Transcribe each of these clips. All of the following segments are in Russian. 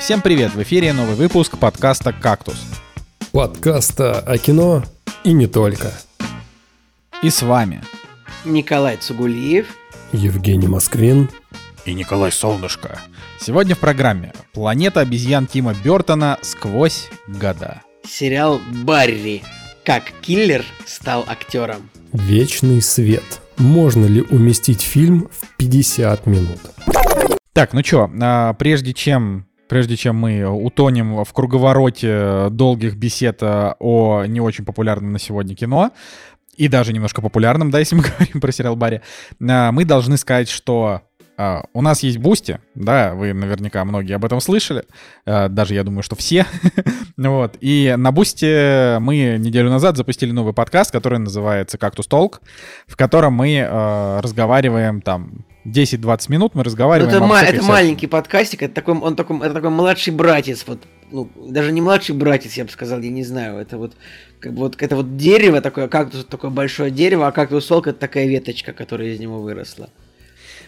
Всем привет! В эфире новый выпуск подкаста «Кактус». Подкаста о кино и не только. И с вами Николай Цугулиев, Евгений Москвин и Николай Солнышко. Сегодня в программе «Планета обезьян» Тима Бертона «Сквозь года». Сериал «Барри. Как киллер стал актером». Вечный свет. Можно ли уместить фильм в 50 минут? Так, ну чё, а, прежде чем прежде чем мы утонем в круговороте долгих бесед а, о не очень популярном на сегодня кино, и даже немножко популярном, да, если мы говорим про сериал Барри, а, мы должны сказать, что э, у нас есть Boosty, да, вы наверняка многие об этом слышали, даже я думаю, что все. вот. И на Boosty мы неделю назад запустили новый подкаст, который называется «Кактус Talk», в котором мы разговариваем там 10-20 минут, мы разговариваем. Ну, это, ма- это маленький подкастик, это такой, он такой, это такой младший братец, вот, ну, даже не младший братец, я бы сказал, я не знаю, это вот, как бы вот, это вот дерево такое, кактус такое большое дерево, а кактус Толк это такая веточка, которая из него выросла.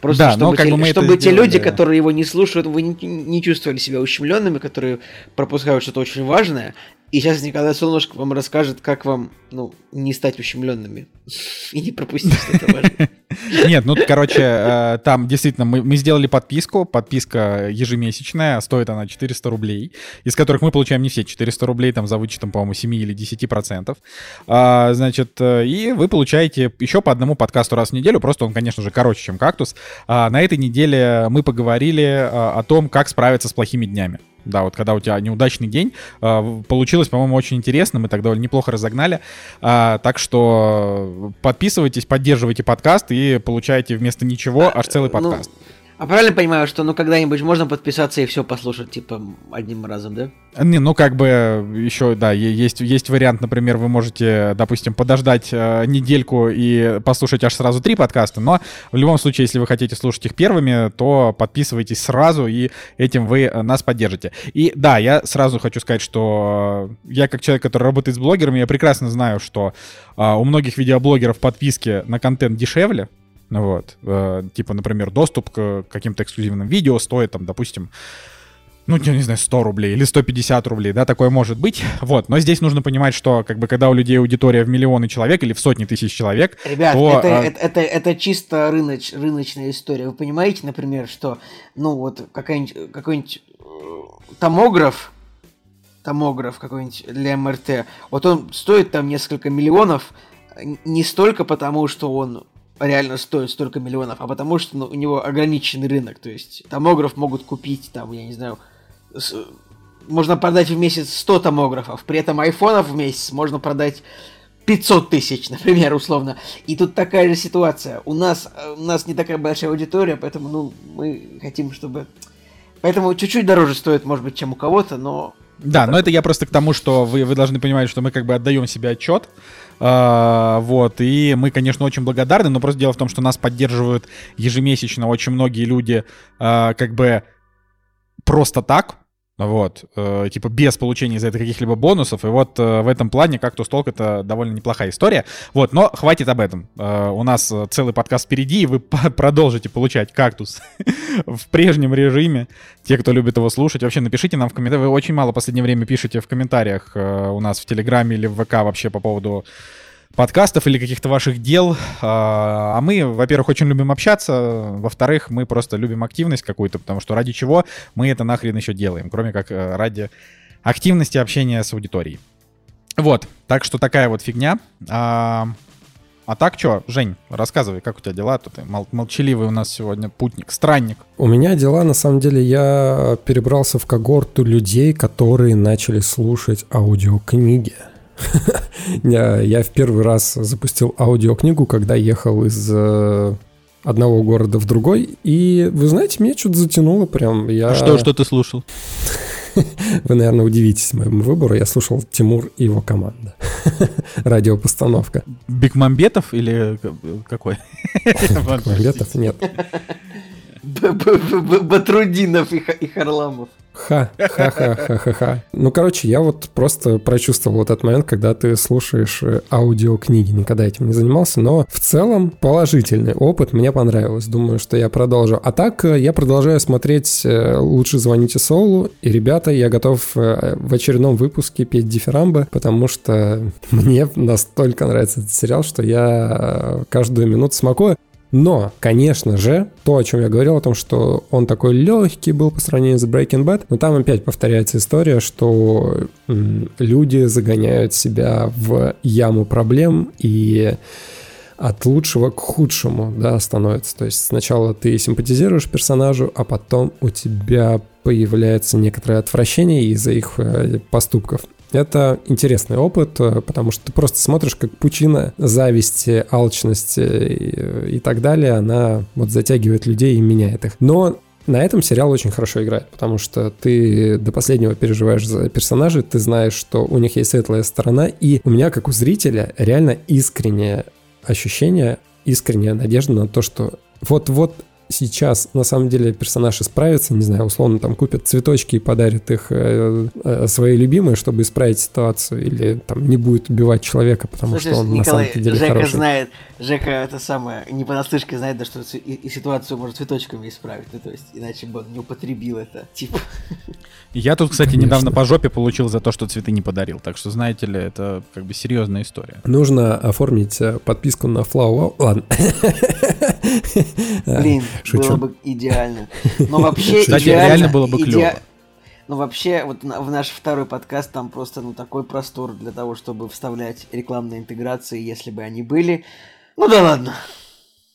Просто да, чтобы, но, как те, бы чтобы те сделали, люди, да. которые его не слушают, вы не, не чувствовали себя ущемленными, которые пропускают что-то очень важное. И сейчас Николай Солнышко вам расскажет, как вам ну, не стать ущемленными и не пропустить что-то важное. Нет, ну, короче, э, там действительно мы, сделали подписку, подписка ежемесячная, стоит она 400 рублей, из которых мы получаем не все 400 рублей, там за вычетом, по-моему, 7 или 10 процентов. А, значит, э, и вы получаете еще по одному подкасту раз в неделю, просто он, конечно же, короче, чем «Кактус». А, на этой неделе мы поговорили а, о том, как справиться с плохими днями. Да, вот когда у тебя неудачный день, э, получилось, по-моему, очень интересно, мы так довольно неплохо разогнали. А, так что подписывайтесь, поддерживайте подкаст и получаете вместо ничего аж целый ну, подкаст. Ну, а правильно понимаю, что ну когда-нибудь можно подписаться и все послушать, типа, одним разом, да? Не, ну как бы еще, да, есть, есть вариант, например, вы можете, допустим, подождать э, недельку и послушать аж сразу три подкаста, но в любом случае, если вы хотите слушать их первыми, то подписывайтесь сразу, и этим вы э, нас поддержите. И да, я сразу хочу сказать, что я как человек, который работает с блогерами, я прекрасно знаю, что э, у многих видеоблогеров подписки на контент дешевле, вот. Э, типа, например, доступ к каким-то эксклюзивным видео стоит, там, допустим, ну, я не знаю, 100 рублей или 150 рублей, да, такое может быть. Вот, но здесь нужно понимать, что, как бы, когда у людей аудитория в миллионы человек или в сотни тысяч человек, Ребят, то, это, а... это, это, это чисто рыноч, рыночная история. Вы понимаете, например, что, ну, вот, какой-нибудь, какой-нибудь э, томограф, томограф какой-нибудь для МРТ, вот он стоит там несколько миллионов, не столько потому, что он реально стоит столько миллионов, а потому что ну, у него ограниченный рынок. То есть томограф могут купить, там, я не знаю, с, можно продать в месяц 100 томографов, при этом айфонов в месяц можно продать 500 тысяч, например, условно. И тут такая же ситуация. У нас, у нас не такая большая аудитория, поэтому ну, мы хотим, чтобы... Поэтому чуть-чуть дороже стоит, может быть, чем у кого-то, но... Да, но это я просто к тому, что вы, вы должны понимать, что мы как бы отдаем себе отчет, а, вот, и мы, конечно, очень благодарны, но просто дело в том, что нас поддерживают ежемесячно очень многие люди, а, как бы просто так, вот, э, типа без получения за это каких-либо бонусов, и вот э, в этом плане как-то столк это довольно неплохая история, вот, но хватит об этом, э, у нас целый подкаст впереди, и вы продолжите получать кактус в прежнем режиме, те, кто любит его слушать, вообще напишите нам в комментариях, вы очень мало в последнее время пишете в комментариях э, у нас в Телеграме или в ВК вообще по поводу подкастов или каких-то ваших дел. А, а мы, во-первых, очень любим общаться, во-вторых, мы просто любим активность какую-то, потому что ради чего мы это нахрен еще делаем, кроме как э, ради активности общения с аудиторией. Вот, так что такая вот фигня. А, а так что, Жень, рассказывай, как у тебя дела? Тут мол- молчаливый у нас сегодня путник, странник. У меня дела, на самом деле, я перебрался в когорту людей, которые начали слушать аудиокниги. Я в первый раз запустил аудиокнигу, когда ехал из э, одного города в другой. И вы знаете, меня что-то затянуло прям. Я... А что, что ты слушал? Вы, наверное, удивитесь моему выбору. Я слушал Тимур и его команда. Радиопостановка. Бекмамбетов или какой? Бекмамбетов нет. Батрудинов и Харламов. Ха-ха-ха-ха-ха. Ну, короче, я вот просто прочувствовал вот этот момент, когда ты слушаешь э, аудиокниги. Никогда этим не занимался, но в целом положительный опыт. Мне понравилось. Думаю, что я продолжу. А так, э, я продолжаю смотреть э, «Лучше звоните Соулу». И, ребята, я готов в очередном выпуске петь дифирамбы, потому что мне настолько нравится этот сериал, что я каждую минуту смакую. Но, конечно же, то, о чем я говорил, о том, что он такой легкий был по сравнению с Breaking Bad, но там опять повторяется история, что люди загоняют себя в яму проблем и от лучшего к худшему, да, становится. То есть сначала ты симпатизируешь персонажу, а потом у тебя появляется некоторое отвращение из-за их э, поступков. Это интересный опыт, э, потому что ты просто смотришь, как пучина зависти, алчности и, и так далее, она вот затягивает людей и меняет их. Но на этом сериал очень хорошо играет, потому что ты до последнего переживаешь за персонажей, ты знаешь, что у них есть светлая сторона, и у меня, как у зрителя, реально искреннее ощущение, искренняя надежда на то, что вот-вот сейчас на самом деле персонаж исправится, не знаю, условно там купят цветочки и подарит их э, э, своей любимой, чтобы исправить ситуацию, или там не будет убивать человека, потому Слушай, что он Николай, на самом деле Жека хороший. знает, Жека это самое, не понаслышке знает, да, что и, и ситуацию может цветочками исправить, ну то есть иначе бы он не употребил это, типа. Я тут, кстати, Конечно. недавно по жопе получил за то, что цветы не подарил, так что, знаете ли, это как бы серьезная история. Нужно оформить э, подписку на Flow. Ладно. Блин, Шучу. было бы идеально. Но вообще Кстати, реально было бы клево. Ну, вообще, вот в наш второй подкаст там просто, ну, такой простор для того, чтобы вставлять рекламные интеграции, если бы они были. Ну да ладно.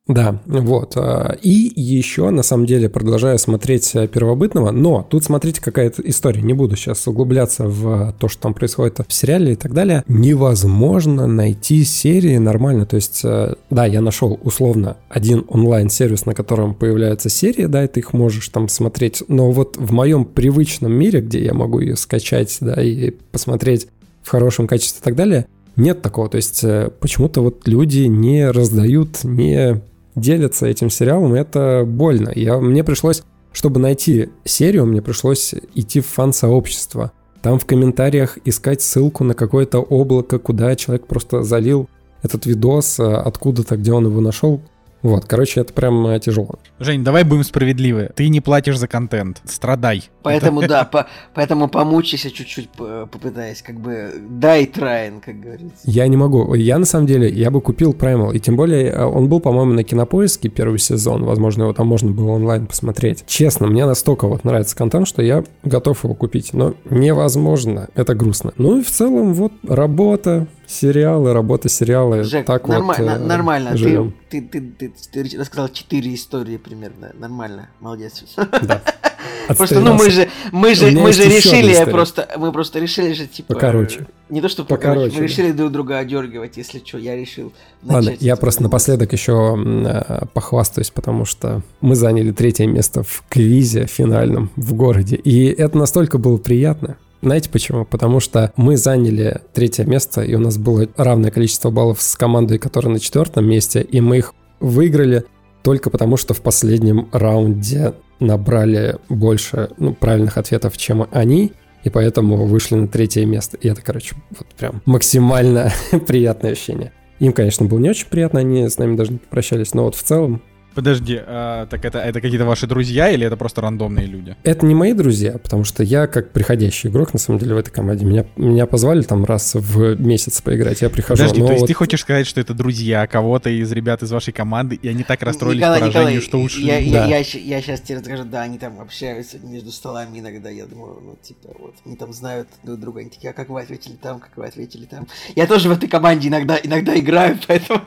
Да, вот. А, и еще, на самом деле, продолжаю смотреть э, первобытного, но тут смотрите, какая-то история. Не буду сейчас углубляться в то, что там происходит в сериале и так далее. Невозможно найти серии нормально. То есть, э, да, я нашел условно один онлайн-сервис, на котором появляются серии, да, и ты их можешь там смотреть. Но вот в моем привычном мире, где я могу ее скачать, да, и посмотреть в хорошем качестве и так далее, нет такого. То есть э, почему-то вот люди не раздают, не делятся этим сериалом, это больно. Я, мне пришлось, чтобы найти серию, мне пришлось идти в фан-сообщество. Там в комментариях искать ссылку на какое-то облако, куда человек просто залил этот видос э, откуда-то, где он его нашел, вот, короче, это прям э, тяжело. Жень, давай будем справедливы. Ты не платишь за контент. Страдай. Поэтому, да, по, поэтому помучайся чуть-чуть, попытаясь, как бы, дай трайн, как говорится. Я не могу. Я, на самом деле, я бы купил Primal. И тем более, э, он был, по-моему, на Кинопоиске первый сезон. Возможно, его там можно было онлайн посмотреть. Честно, мне настолько вот нравится контент, что я готов его купить. Но невозможно. Это грустно. Ну и в целом, вот, работа, сериалы, работа сериалы. Жек, так норма- вот, э, нормально. Ты, ты, ты, ты, ты рассказал четыре истории примерно. Нормально, молодец. Да. Просто, ну мы же, мы же, мы же решили, просто, мы просто решили же типа. Покороче. Не то, что покороче, покороче мы решили друг друга одергивать, если что, я решил. Ладно, я просто напоследок еще э, похвастаюсь, потому что мы заняли третье место в квизе финальном в городе, и это настолько было приятно. Знаете почему? Потому что мы заняли третье место, и у нас было равное количество баллов с командой, которая на четвертом месте, и мы их выиграли только потому, что в последнем раунде набрали больше ну, правильных ответов, чем они, и поэтому вышли на третье место. И это, короче, вот прям максимально приятное ощущение. Им, конечно, было не очень приятно, они с нами даже не попрощались, но вот в целом Подожди, а, так это, это какие-то ваши друзья или это просто рандомные люди? Это не мои друзья, потому что я как приходящий игрок, на самом деле, в этой команде. Меня, меня позвали там раз в месяц поиграть, я прихожу. Подожди, то есть вот... ты хочешь сказать, что это друзья кого-то из ребят из вашей команды, и они так расстроились Николай, поражению, Николай, что ушли? Я, да. я, я, я сейчас тебе расскажу, да, они там общаются между столами иногда, я думаю, ну, типа, вот, они там знают друг друга, они такие, а как вы ответили там, как вы ответили там. Я тоже в этой команде иногда, иногда играю, поэтому...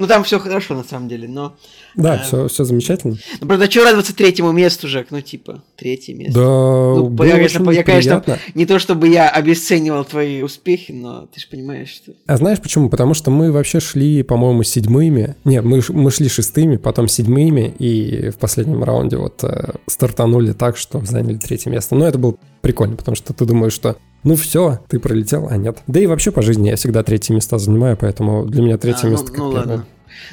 Ну, там все хорошо, на самом деле, но... Да, э, все, все замечательно. Ну, правда, что радоваться третьему месту, Жек? Ну, типа, третье место. Да, ну, я, конечно, я, конечно, не то, чтобы я обесценивал твои успехи, но ты же понимаешь, что... А знаешь почему? Потому что мы вообще шли, по-моему, седьмыми. Нет, мы, мы шли шестыми, потом седьмыми, и в последнем раунде вот э, стартанули так, что заняли третье место. Но это было прикольно, потому что ты думаешь, что Ну все, ты пролетел, а нет. Да и вообще по жизни я всегда третье места занимаю, поэтому для меня третье а, место ну, ну ладно.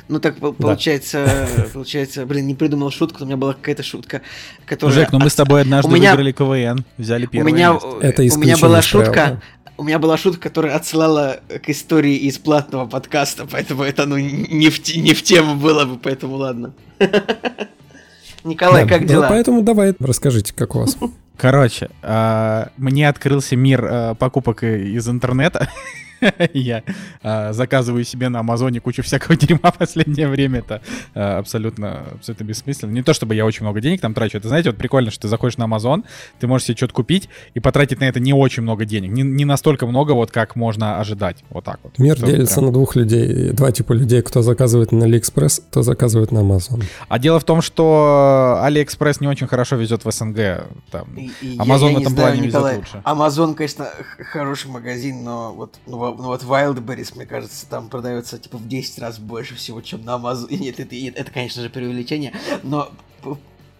Ну так получается, да. получается, блин, не придумал шутку, у меня была какая-то шутка, которая... Жек, ну мы с тобой однажды меня... выиграли КВН, взяли первое у меня... место. Это у меня была шутка, правил, у меня была шутка, которая отсылала к истории из платного подкаста, поэтому это ну не в, не в тему было бы, поэтому ладно. Николай, да, как дела? поэтому давай расскажите, как у вас. Короче, э, мне открылся мир э, покупок из интернета. Я э, заказываю себе на Амазоне кучу всякого дерьма в последнее время. Это э, абсолютно, абсолютно бессмысленно. Не то, чтобы я очень много денег там трачу. Это, знаете, вот прикольно, что ты заходишь на Амазон, ты можешь себе что-то купить и потратить на это не очень много денег. Не, не настолько много, вот как можно ожидать. Вот так вот. Мир делится прям... на двух людей. Два типа людей, кто заказывает на AliExpress, кто заказывает на Amazon. А дело в том, что AliExpress не очень хорошо везет в СНГ. Там. Я в этом знаю, плане Николай, везет лучше. Amazon, конечно, хороший магазин, но вот ну, ну вот Wildberries, мне кажется, там продается типа в 10 раз больше всего, чем на Amazon. Нет, это, это конечно же, преувеличение, но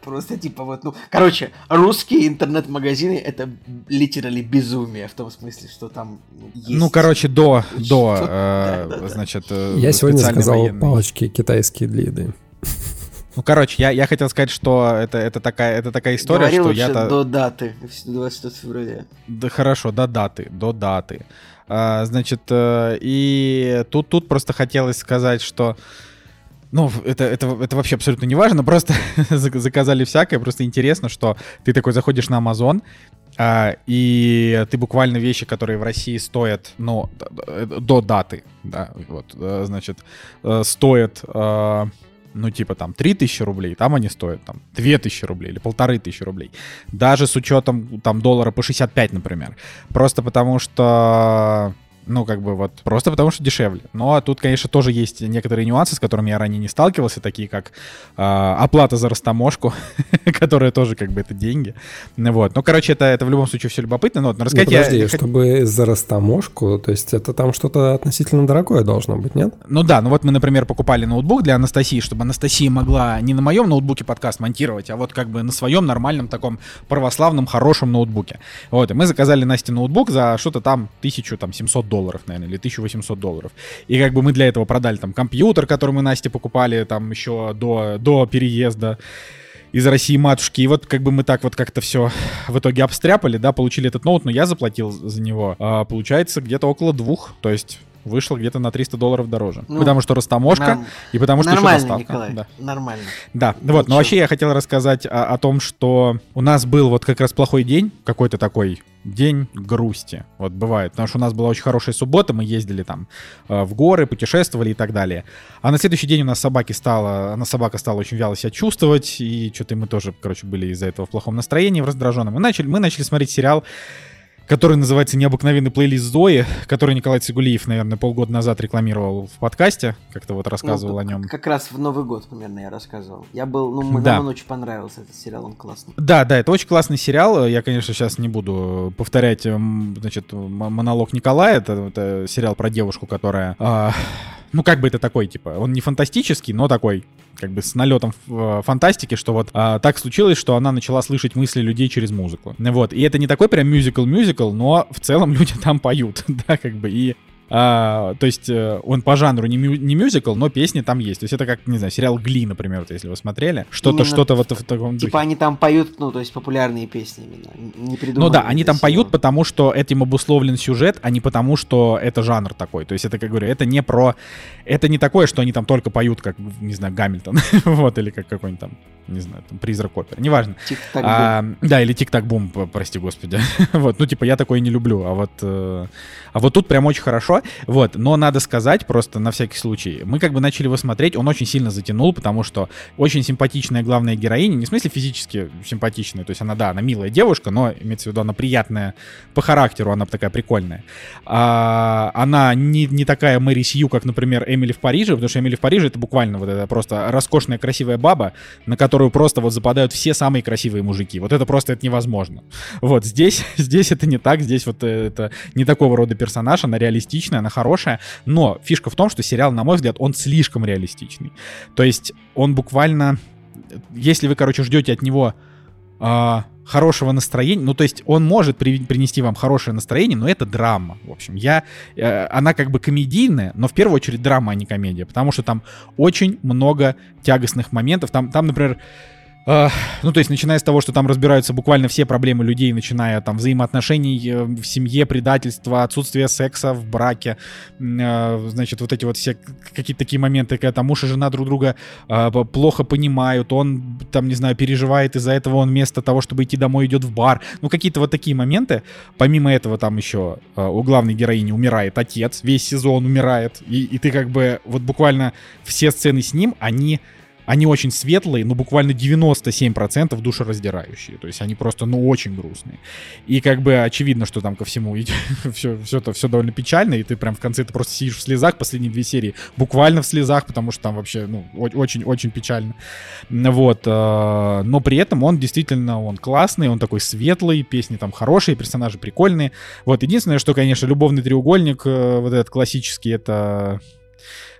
просто типа вот, ну, короче, русские интернет-магазины это литерали безумие в том смысле, что там есть... Ну, короче, до, до, э, значит, э, Я сегодня сказал палочки китайские для еды. Ну, короче, я, я хотел сказать, что это, это, такая, это такая история, Говори что я-то... до даты, 26 февраля. Да хорошо, до даты, до даты. А, значит, э, и тут, тут просто хотелось сказать, что ну, это, это, это вообще абсолютно не важно, просто заказали всякое, просто интересно, что ты такой заходишь на Amazon, а, и ты буквально вещи, которые в России стоят, ну, до даты, да, вот, э, значит, э, стоят ну, типа там 3000 рублей, там они стоят там 2000 рублей или полторы тысячи рублей. Даже с учетом там доллара по 65, например. Просто потому что ну, как бы вот, просто потому что дешевле. Но тут, конечно, тоже есть некоторые нюансы, с которыми я ранее не сталкивался, такие как э, оплата за растаможку, которая тоже как бы это деньги. Ну, вот. Ну, короче, это, это в любом случае все любопытно. Но, вот, но рассказать ну, подожди, я... чтобы за растаможку, то есть это там что-то относительно дорогое должно быть, нет? Ну да, ну вот мы, например, покупали ноутбук для Анастасии, чтобы Анастасия могла не на моем ноутбуке подкаст монтировать, а вот как бы на своем нормальном таком православном хорошем ноутбуке. Вот, и мы заказали Насте ноутбук за что-то там 1700 долларов долларов, наверное, или 1800 долларов. И как бы мы для этого продали там компьютер, который мы Насте покупали там еще до, до переезда из России матушки. И вот как бы мы так вот как-то все в итоге обстряпали, да, получили этот ноут, но я заплатил за него, а, получается, где-то около двух. То есть вышло где-то на 300 долларов дороже. Ну, потому что растаможка нам... и потому что нормально, еще доставка. Николай, да. нормально. Да, Ничего. вот, но вообще я хотел рассказать о, о том, что у нас был вот как раз плохой день, какой-то такой день грусти. Вот бывает. Потому что у нас была очень хорошая суббота, мы ездили там э, в горы, путешествовали и так далее. А на следующий день у нас собаки стала, она собака стала очень вяло себя чувствовать, и что-то мы тоже, короче, были из-за этого в плохом настроении, в раздраженном. Мы начали, мы начали смотреть сериал который называется «Необыкновенный плейлист Зои», который Николай Цигулиев, наверное, полгода назад рекламировал в подкасте, как-то вот рассказывал ну, о нем. Как раз в Новый год примерно я рассказывал. Я был, ну, мы, да. очень понравился, этот сериал, он классный. Да, да, это очень классный сериал. Я, конечно, сейчас не буду повторять, значит, монолог Николая. Это, это сериал про девушку, которая... Э, ну, как бы это такой, типа, он не фантастический, но такой как бы с налетом э, фантастики, что вот а, так случилось, что она начала слышать мысли людей через музыку. Вот. И это не такой прям мюзикл-мюзикл, но в целом люди там поют, да, как бы. И а, то есть э, он по жанру не, мю, не мюзикл, но песни там есть. То есть это как, не знаю, сериал Гли, например, вот, если вы смотрели. Что-то, что-то вот в таком Типа они там поют, ну, то есть популярные песни именно. Не Ну да, они там поют, потому что этим обусловлен сюжет, а не потому, что это жанр такой. То есть это, как говорю, это не про... Это не такое, что они там только поют, как, не знаю, Гамильтон. вот, или как какой-нибудь там не знаю, там, призрак опер, неважно. А, да, или тик-так-бум, прости господи. вот, ну, типа, я такое не люблю, а вот, э, а вот тут прям очень хорошо, вот, но надо сказать, просто на всякий случай, мы как бы начали его смотреть, он очень сильно затянул, потому что очень симпатичная главная героиня, не в смысле физически симпатичная, то есть она, да, она милая девушка, но, имеется в виду, она приятная по характеру, она такая прикольная. А, она не, не такая Мэри Сью, как, например, Эмили в Париже, потому что Эмили в Париже это буквально вот это просто роскошная красивая баба, на которой которую просто вот западают все самые красивые мужики. Вот это просто это невозможно. Вот здесь, здесь это не так, здесь вот это не такого рода персонаж, она реалистичная, она хорошая, но фишка в том, что сериал, на мой взгляд, он слишком реалистичный. То есть он буквально, если вы, короче, ждете от него а, хорошего настроения. Ну, то есть он может при, принести вам хорошее настроение, но это драма. В общем, я, э, она как бы комедийная, но в первую очередь драма, а не комедия, потому что там очень много тягостных моментов. Там, там например, ну, то есть, начиная с того, что там разбираются буквально все проблемы людей, начиная там взаимоотношений э, в семье, предательства, отсутствие секса в браке, э, значит, вот эти вот все какие-то такие моменты, когда там муж и жена друг друга э, плохо понимают, он там, не знаю, переживает из-за этого, он вместо того, чтобы идти домой, идет в бар. Ну, какие-то вот такие моменты. Помимо этого, там еще у главной героини умирает отец, весь сезон умирает, и, и ты как бы вот буквально все сцены с ним, они они очень светлые, но буквально 97% душераздирающие. То есть они просто, ну, очень грустные. И как бы очевидно, что там ко всему все, все, это, все довольно печально, и ты прям в конце ты просто сидишь в слезах, последние две серии буквально в слезах, потому что там вообще, ну, очень-очень печально. Вот. Э, но при этом он действительно, он классный, он такой светлый, песни там хорошие, персонажи прикольные. Вот. Единственное, что, конечно, любовный треугольник, э, вот этот классический, это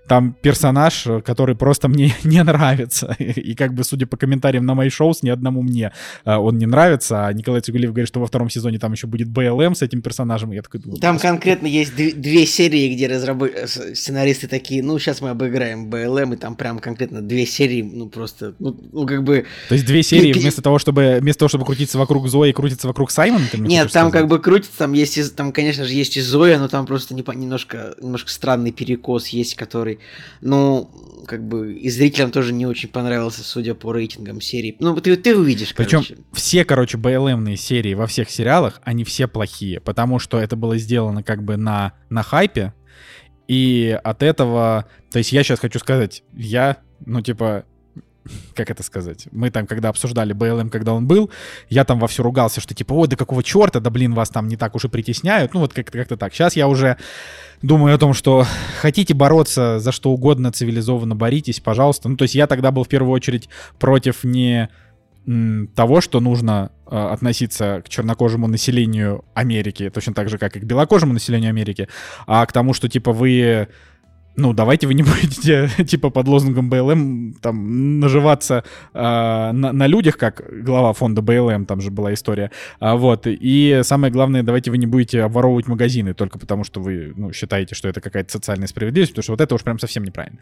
там персонаж, который просто мне не нравится. И как бы, судя по комментариям на мои шоу, ни одному мне э, он не нравится. А Николай Цугулиев говорит, что во втором сезоне там еще будет БЛМ с этим персонажем. Я такой думаю, там конкретно есть две серии, где разработ... Э, сценаристы такие, ну, сейчас мы обыграем БЛМ, и там прям конкретно две серии, ну, просто, ну, ну как бы... То есть две серии вместо того, чтобы, вместо того, чтобы крутиться вокруг Зои, крутиться вокруг Саймона? Нет, там сказать? как бы крутится, там есть, там, конечно же, есть и Зоя, но там просто немножко, немножко странный перекос есть, который ну, как бы и зрителям тоже не очень понравился, судя по рейтингам серии. Ну, ты, ты увидишь, Причем все, короче, БЛМные серии во всех сериалах, они все плохие, потому что это было сделано как бы на, на хайпе, и от этого... То есть я сейчас хочу сказать, я, ну, типа, как это сказать, мы там, когда обсуждали БЛМ, когда он был, я там вовсю ругался, что типа, ой, да какого черта, да блин, вас там не так уж и притесняют, ну вот как-то как так. Сейчас я уже думаю о том, что хотите бороться за что угодно, цивилизованно боритесь, пожалуйста. Ну то есть я тогда был в первую очередь против не того, что нужно э, относиться к чернокожему населению Америки, точно так же, как и к белокожему населению Америки, а к тому, что, типа, вы ну, давайте вы не будете, типа, под лозунгом БЛМ там наживаться э, на, на людях, как глава фонда БЛМ, там же была история. А, вот. И самое главное, давайте вы не будете обворовывать магазины только потому, что вы, ну, считаете, что это какая-то социальная справедливость, потому что вот это уж прям совсем неправильно.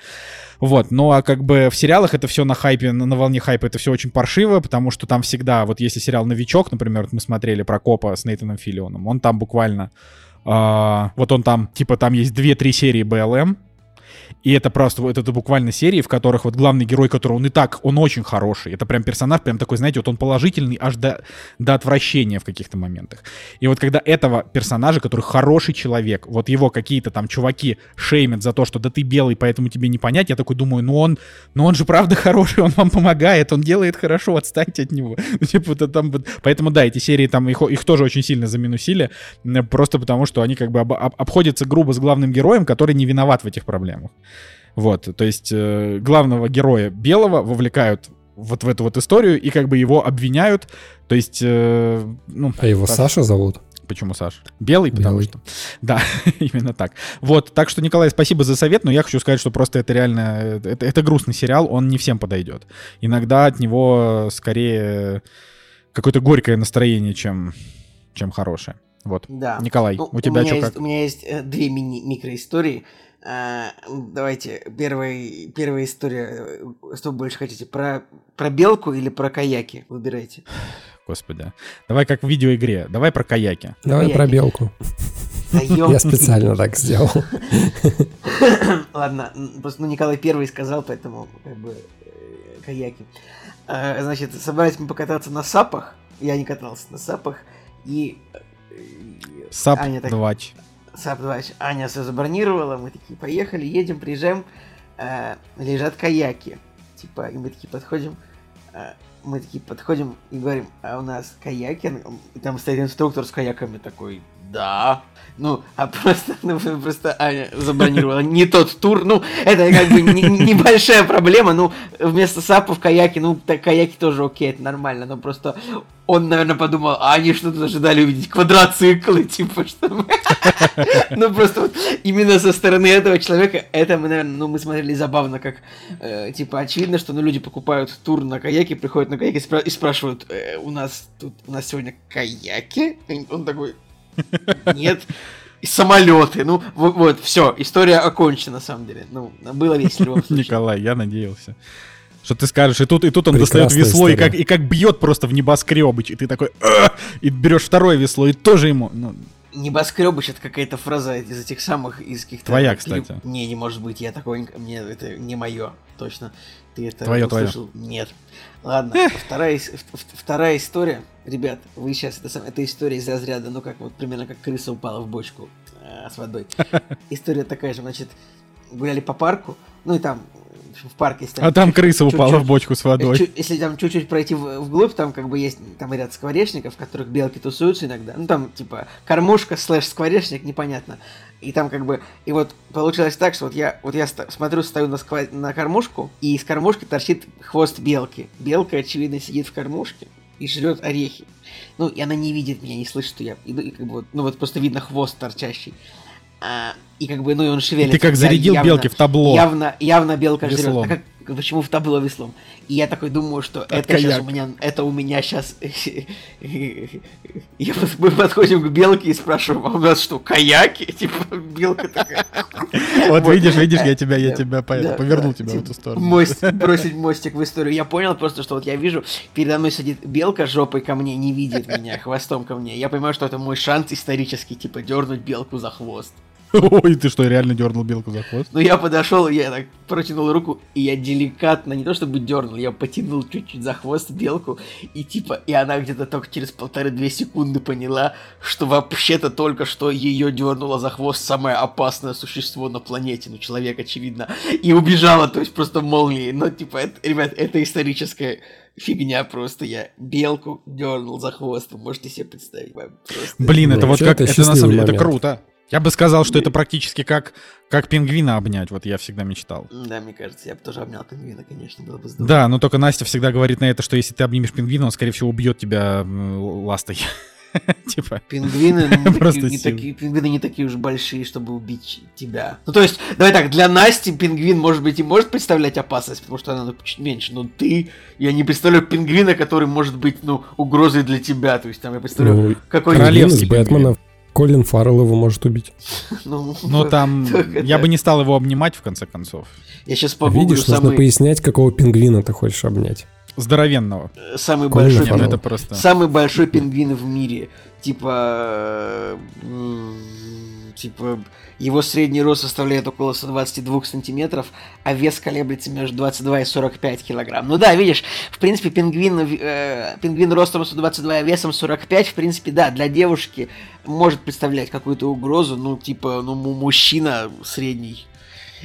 Вот. Ну, а как бы в сериалах это все на хайпе, на, на волне хайпа это все очень паршиво, потому что там всегда, вот если сериал «Новичок», например, вот мы смотрели про копа с Нейтаном Филионом, он там буквально... Uh, вот он там, типа, там есть 2-3 серии БЛМ, и это просто, вот это буквально серии, в которых вот главный герой, который он и так, он очень хороший. Это прям персонаж, прям такой, знаете, вот он положительный аж до, до отвращения в каких-то моментах. И вот когда этого персонажа, который хороший человек, вот его какие-то там чуваки шеймят за то, что да ты белый, поэтому тебе не понять, я такой думаю, ну он, ну он же правда хороший, он вам помогает, он делает хорошо, отстаньте от него. Ну, типа, вот там, поэтому да, эти серии там, их, их тоже очень сильно заминусили, просто потому что они как бы об, об, обходятся грубо с главным героем, который не виноват в этих проблемах. Вот, то есть э, главного героя белого вовлекают вот в эту вот историю и как бы его обвиняют. То есть, э, ну... А его так. Саша зовут? Почему Саша? Белый, потому Белый. что... Да, именно так. Вот, так что, Николай, спасибо за совет, но я хочу сказать, что просто это реально... Это, это грустный сериал, он не всем подойдет. Иногда от него скорее какое-то горькое настроение, чем, чем хорошее. Вот. Да. Николай, ну, у тебя у что есть, как? У меня есть э, две мини-микроистории. А, давайте, первая, первая история. Что вы больше хотите? Про, про белку или про каяки? Выбирайте. Господи. Давай как в видеоигре. Давай про каяки. Давай каяки. про белку. Я специально так сделал. Ладно, просто ну, Николай первый сказал, поэтому как бы э, каяки. А, значит, собрались мы покататься на сапах. Я не катался на сапах. И... Э, Сап 2. Сап 2. Аня все забронировала, мы такие, поехали, едем, приезжаем, э, лежат каяки. Типа, и мы такие подходим, э, мы такие подходим и говорим, а у нас каяки, и там стоит инструктор с каяками такой, Да. Ну, а просто, ну, просто Аня забронировала не тот тур. Ну, это как бы не- не- небольшая проблема. Ну, вместо сапов каяки, ну, так, каяки тоже окей, это нормально. Но просто он, наверное, подумал, а они что-то ожидали увидеть квадроциклы, типа, что. Ну, просто вот именно со стороны этого человека, это мы, наверное, ну, мы смотрели забавно, как, э, типа, очевидно, что, ну, люди покупают тур на каяке, приходят на каяке и спра- и спрашивают, «Э, у нас тут, у нас сегодня каяки? Он такой, нет. И самолеты. Ну, вот, вот все, история окончена, на самом деле. Ну, было весело в любом случае. Николай, я надеялся. Что ты скажешь, и тут, и тут он Прекрасная достает весло, и как, и как бьет просто в небоскребыч, и ты такой, и берешь второе весло, и тоже ему, ну, Небоскребыч это какая-то фраза из этих самых из каких-то. Твоя, кстати. Не, не может быть, я такой, не- мне это не мое, точно. Ты это твоё. услышал? Нет. Ладно, вторая, вторая история. Ребят, вы сейчас, это, это история из разряда, ну как вот примерно как крыса упала в бочку э, с водой. История такая же, значит, гуляли по парку, ну и там в парке, если а там крыса упала чуть-чуть- в бочку с водой. Чуть- Если там чуть-чуть пройти в- вглубь, там как бы есть там ряд скворечников, в которых белки тусуются иногда. Ну там типа кормушка слэш скворечник, непонятно. И там как бы, и вот получилось так, что вот я, вот я ста- смотрю, стою на, сква- на кормушку, и из кормушки торчит хвост белки. Белка, очевидно, сидит в кормушке и жрет орехи. Ну, и она не видит меня, не слышит, что я иду, и как бы вот, ну вот просто видно хвост торчащий. А, и как бы, ну и он шевелится. Ты как зарядил явно- белки в табло. Явно, явно белка жрет. Веслом. А как, почему в табло веслом? И я такой думаю, что это каяк. сейчас у меня, это у меня сейчас... Я Мы подходим к белке и спрашиваем, а у нас что, каяки? Типа, белка такая... Вот видишь, видишь, я тебя, я тебя повернул тебя в эту сторону. Бросить мостик в историю. Я понял просто, что вот я вижу, передо мной сидит белка жопой ко мне, не видит меня, хвостом ко мне. Я понимаю, что это мой шанс исторический, типа, дернуть белку за хвост. Ой, ты что, реально дернул белку за хвост? Но я подошел, я так протянул руку, и я деликатно, не то чтобы дернул, я потянул чуть-чуть за хвост белку, и типа, и она где-то только через полторы-две секунды поняла, что вообще-то только что ее дернуло за хвост самое опасное существо на планете, ну, человек, очевидно, и убежала, то есть просто молнией. Но, типа, это, ребят, это историческая фигня просто. Я белку дернул за хвост, вы можете себе представить. Просто- Блин, Ну, это вот вообще, как, это на самом деле, это круто. Я бы сказал, что это практически как, как пингвина обнять, вот я всегда мечтал. Да, мне кажется, я бы тоже обнял пингвина, конечно, было бы здорово. Да, но только Настя всегда говорит на это, что если ты обнимешь пингвина, он, скорее всего, убьет тебя ластой. Типа, Пингвины не, Просто такие, не сила. такие- пингвины не такие уж большие, чтобы убить тебя. Ну, то есть, давай так, для Насти пингвин, может быть, и может представлять опасность, потому что она ну, чуть меньше, но ты, я не представляю пингвина, который может быть, ну, угрозой для тебя. То есть, там, я представляю, Ну, какой... король- Пингвин из Королевский Бэтмена. Колин Фаррелл его может убить. Ну, ну там, я бы не стал его обнимать, в конце концов. Я сейчас погуглю Видишь, нужно самый, пояснять, какого пингвина ты хочешь обнять. Здоровенного. э, самый Колин большой... Нет, Фаррелл. это просто... Самый большой пингвин в мире. Типа... Типа... Его средний рост составляет около 122 сантиметров, а вес колеблется между 22 и 45 килограмм. Ну да, видишь, в принципе, пингвин, э, пингвин ростом 122, а весом 45, в принципе, да, для девушки может представлять какую-то угрозу, ну, типа, ну, му- мужчина средний.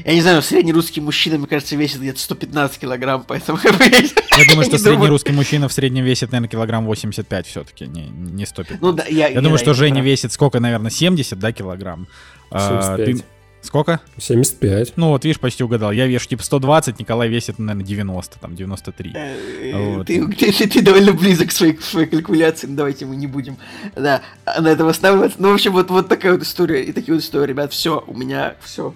Я не знаю, средний русский мужчина, мне кажется, весит где-то 115 килограмм, поэтому... Я думаю, что средний русский мужчина в среднем весит, наверное, килограмм 85 все-таки, не, не 115. Ну да, я... Я думаю, что Женя прав. весит сколько, наверное, 70, да, килограмм? А, 75. Сколько? 75. Ну вот, видишь, почти угадал. Я вешу типа 120, Николай весит, наверное, 90, там, 93. Э, Вот. Ты, ты- ты- ты довольно близок к своей, к своей калькуляции, но давайте мы не будем да, на этом останавливаться. Ну, в общем, вот, вот такая вот история, и такие вот истории, ребят, все, у меня все.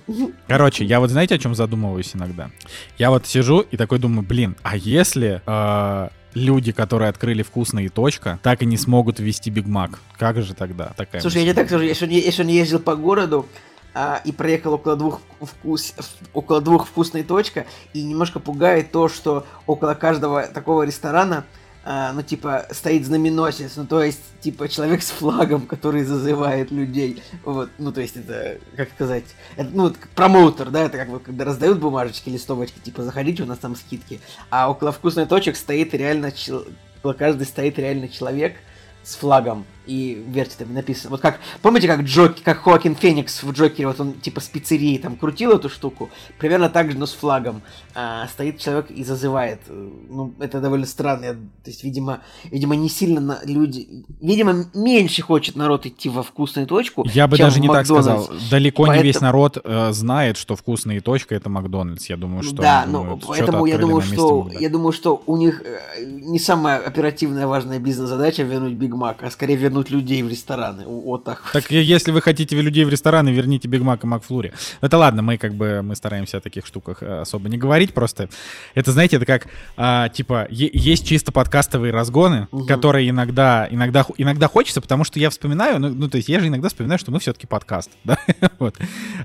Короче, я вот знаете, о чем задумываюсь иногда? Я вот сижу и такой думаю, блин, а если э, люди, которые открыли вкусные точка, так и не смогут ввести Биг Мак, как же тогда такая Слушай, я мысль? тебе так скажу, я сегодня, я сегодня ездил по городу, а, и проехал около двух, вкус, около двух вкусной точка, и немножко пугает то, что около каждого такого ресторана а, ну, типа, стоит знаменосец, ну, то есть, типа, человек с флагом, который зазывает людей, вот, ну, то есть, это, как сказать, это, ну, вот, промоутер, да, это как вот, когда раздают бумажечки, листовочки, типа, заходите, у нас там скидки, а около вкусной точек стоит реально, чел- около каждой стоит реально человек, с флагом и вертит им написано. Вот как, помните, как Джок, как Хоакин Феникс в Джокере, вот он типа с пиццерии там крутил эту штуку, примерно так же, но с флагом. А, стоит человек и зазывает. Ну, это довольно странно. То есть, видимо, видимо, не сильно на люди... Видимо, меньше хочет народ идти во вкусную точку, Я бы даже не так сказал. Далеко поэтому... не весь народ э, знает, что вкусная точка это Макдональдс. Я думаю, что... Да, ну, поэтому я думаю, что, я думаю, что у них э, не самая оперативная важная бизнес-задача вернуть Биг Мак, а скорее вернуть вернуть людей в рестораны. Вот так. Так если вы хотите людей в рестораны, верните Биг Мак и Макфлури. Это ладно, мы как бы мы стараемся о таких штуках э, особо не говорить просто. Это, знаете, это как, а, типа, есть чисто подкастовые разгоны, угу. которые иногда, иногда, иногда хочется, потому что я вспоминаю, ну, ну, то есть я же иногда вспоминаю, что мы все-таки подкаст, да, вот.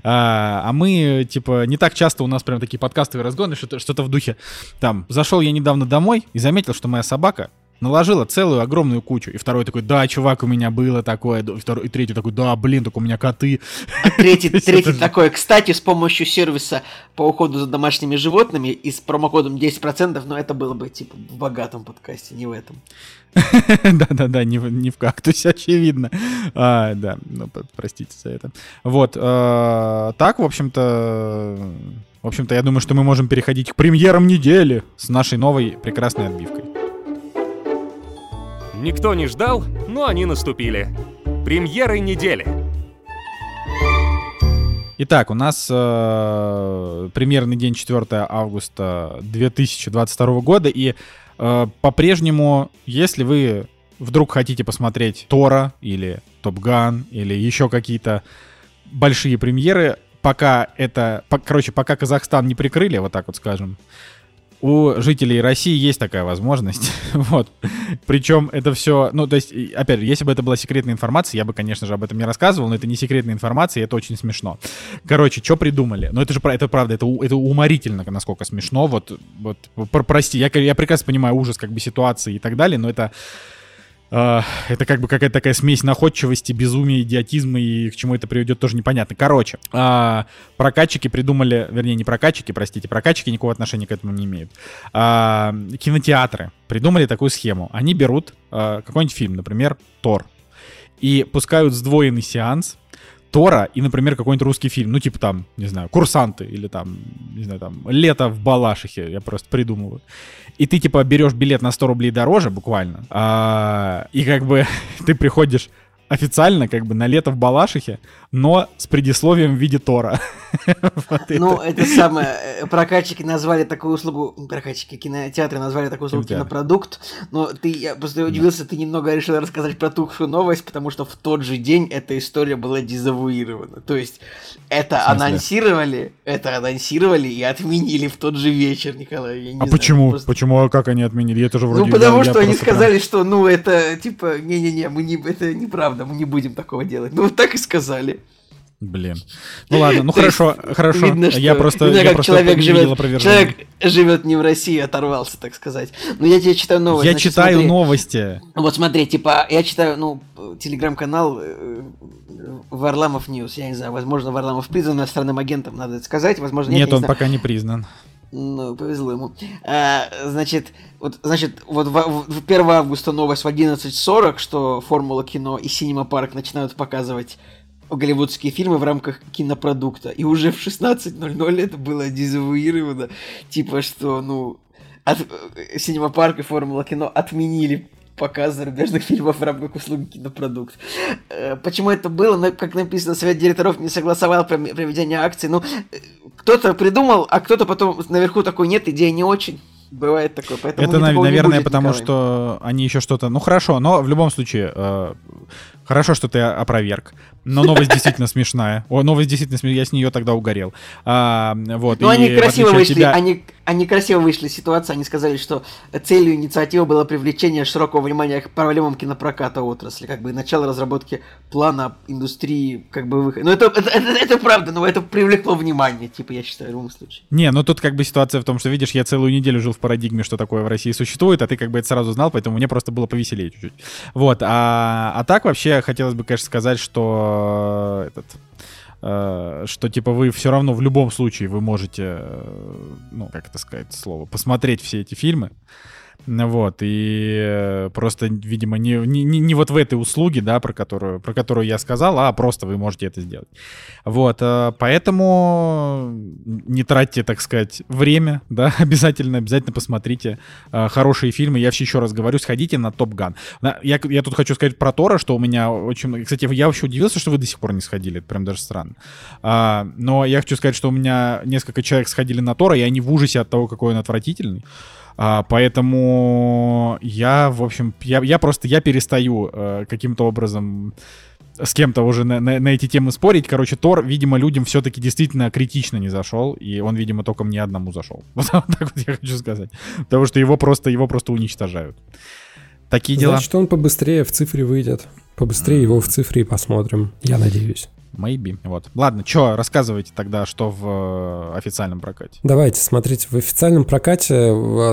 А, а мы, типа, не так часто у нас прям такие подкастовые разгоны, что-то, что-то в духе, там, зашел я недавно домой и заметил, что моя собака наложила целую огромную кучу. И второй такой, да, чувак, у меня было такое. И, второй, и третий такой, да, блин, только у меня коты. А третий, третий такой, кстати, с помощью сервиса по уходу за домашними животными и с промокодом 10%, но это было бы типа в богатом подкасте, не в этом. Да-да-да, не, не в кактусе, очевидно. А, да, ну, простите за это. Вот, э, так, в общем-то, в общем-то, я думаю, что мы можем переходить к премьерам недели с нашей новой прекрасной отбивкой. Никто не ждал, но они наступили. Премьеры недели. Итак, у нас э, премьерный день 4 августа 2022 года, и э, по-прежнему, если вы вдруг хотите посмотреть Тора или Топ Ган или еще какие-то большие премьеры, пока это, по, короче, пока Казахстан не прикрыли, вот так вот скажем, у жителей России есть такая возможность. вот. Причем это все, ну, то есть, опять же, если бы это была секретная информация, я бы, конечно же, об этом не рассказывал, но это не секретная информация, и это очень смешно. Короче, что придумали? Ну, это же, это правда, это, это уморительно, насколько смешно. Вот, вот, прости, я, я прекрасно понимаю ужас, как бы, ситуации и так далее, но это это как бы какая-то такая смесь находчивости, безумия, идиотизма, и к чему это приведет, тоже непонятно. Короче, uh, прокатчики придумали, вернее, не прокатчики, простите, прокатчики никакого отношения к этому не имеют. Uh, кинотеатры придумали такую схему. Они берут какой-нибудь фильм, например, Тор, и пускают сдвоенный сеанс, Тора и, например, какой-нибудь русский фильм, ну, типа там, не знаю, «Курсанты» или там, не знаю, там, «Лето в Балашихе», я просто придумываю. И ты, типа, берешь билет на 100 рублей дороже, буквально, а, и как бы ты приходишь официально как бы на лето в Балашихе, но с предисловием в виде Тора. Ну, это самое, э, прокатчики назвали такую услугу, прокатчики кинотеатры назвали такую услугу кинопродукт, но ты, я просто удивился, ты немного решил рассказать про тухшую новость, потому что в тот же день эта история была дезавуирована. То есть это анонсировали, это анонсировали и отменили в тот же вечер, Николай. а почему? Почему? А как они отменили? Это же вроде... Ну, потому что они сказали, что, ну, это, типа, не-не-не, мы не, это неправда ладно, мы не будем такого делать. Ну, вот так и сказали. Блин. Ну ладно, ну хорошо, хорошо. Видно, я просто, видно, я как просто человек живет, человек живет не в России, оторвался, так сказать. Ну я тебе читаю новости. Я значит, читаю смотри, новости. Вот смотри, типа, я читаю, ну, телеграм-канал э, Варламов News. Я не знаю, возможно, Варламов признан иностранным агентом, надо это сказать. Возможно, нет. Нет, он не пока не признан. Ну, повезло ему. А, значит, вот, значит, вот в, в 1 августа новость в 11.40, что Формула кино и Синема Парк начинают показывать голливудские фильмы в рамках кинопродукта. И уже в 16.00 это было дезавуировано. Типа, что, ну, от, Синема Парк и Формула кино отменили показ зарубежных фильмов в рамках услуги кинопродукт. Э, почему это было? Ну, как написано, совет директоров не согласовал проведение акции. Ну, э, кто-то придумал, а кто-то потом наверху такой, нет, идея не очень. Бывает такое, поэтому Это, наверное, будет, потому Николай. что они еще что-то... Ну, хорошо, но в любом случае, э, хорошо, что ты опроверг. Но новость действительно смешная. О, новость действительно смешная. Я с нее тогда угорел. А, вот, ну, они красиво вышли. Тебя... Они, они красиво вышли из ситуации. Они сказали, что целью инициативы было привлечение широкого внимания к проблемам кинопроката отрасли. Как бы начало разработки плана индустрии, как бы выхода. Ну, это, это, это, это правда, но это привлекло внимание, типа, я считаю, в любом случае. Не, ну тут как бы ситуация в том, что, видишь, я целую неделю жил в парадигме, что такое в России существует, а ты как бы это сразу знал, поэтому мне просто было повеселее чуть-чуть. Вот, а, а так вообще хотелось бы, конечно, сказать, что Э, этот э, что типа вы все равно в любом случае вы можете, э, ну как это сказать слово, посмотреть все эти фильмы. Вот, и э, просто, видимо, не, не, не вот в этой услуге, да, про которую, про которую я сказал, а просто вы можете это сделать. Вот, э, поэтому не тратьте, так сказать, время, да, обязательно, обязательно посмотрите э, хорошие фильмы. Я все еще раз говорю, сходите на Топ Ган. Я, я тут хочу сказать про Тора, что у меня очень... Кстати, я вообще удивился, что вы до сих пор не сходили, это прям даже странно. А, но я хочу сказать, что у меня несколько человек сходили на Тора, и они в ужасе от того, какой он отвратительный. А, поэтому я, в общем, я, я просто, я перестаю э, каким-то образом с кем-то уже на, на, на эти темы спорить. Короче, Тор, видимо, людям все-таки действительно критично не зашел, и он, видимо, только мне одному зашел. Вот так вот я хочу сказать. Потому что его просто, его просто уничтожают. Такие дела. Значит, он побыстрее в цифре выйдет. Побыстрее его в цифре и посмотрим. Я надеюсь. Maybe. Вот. Ладно, что, рассказывайте тогда, что в э, официальном прокате. Давайте, смотрите, в официальном прокате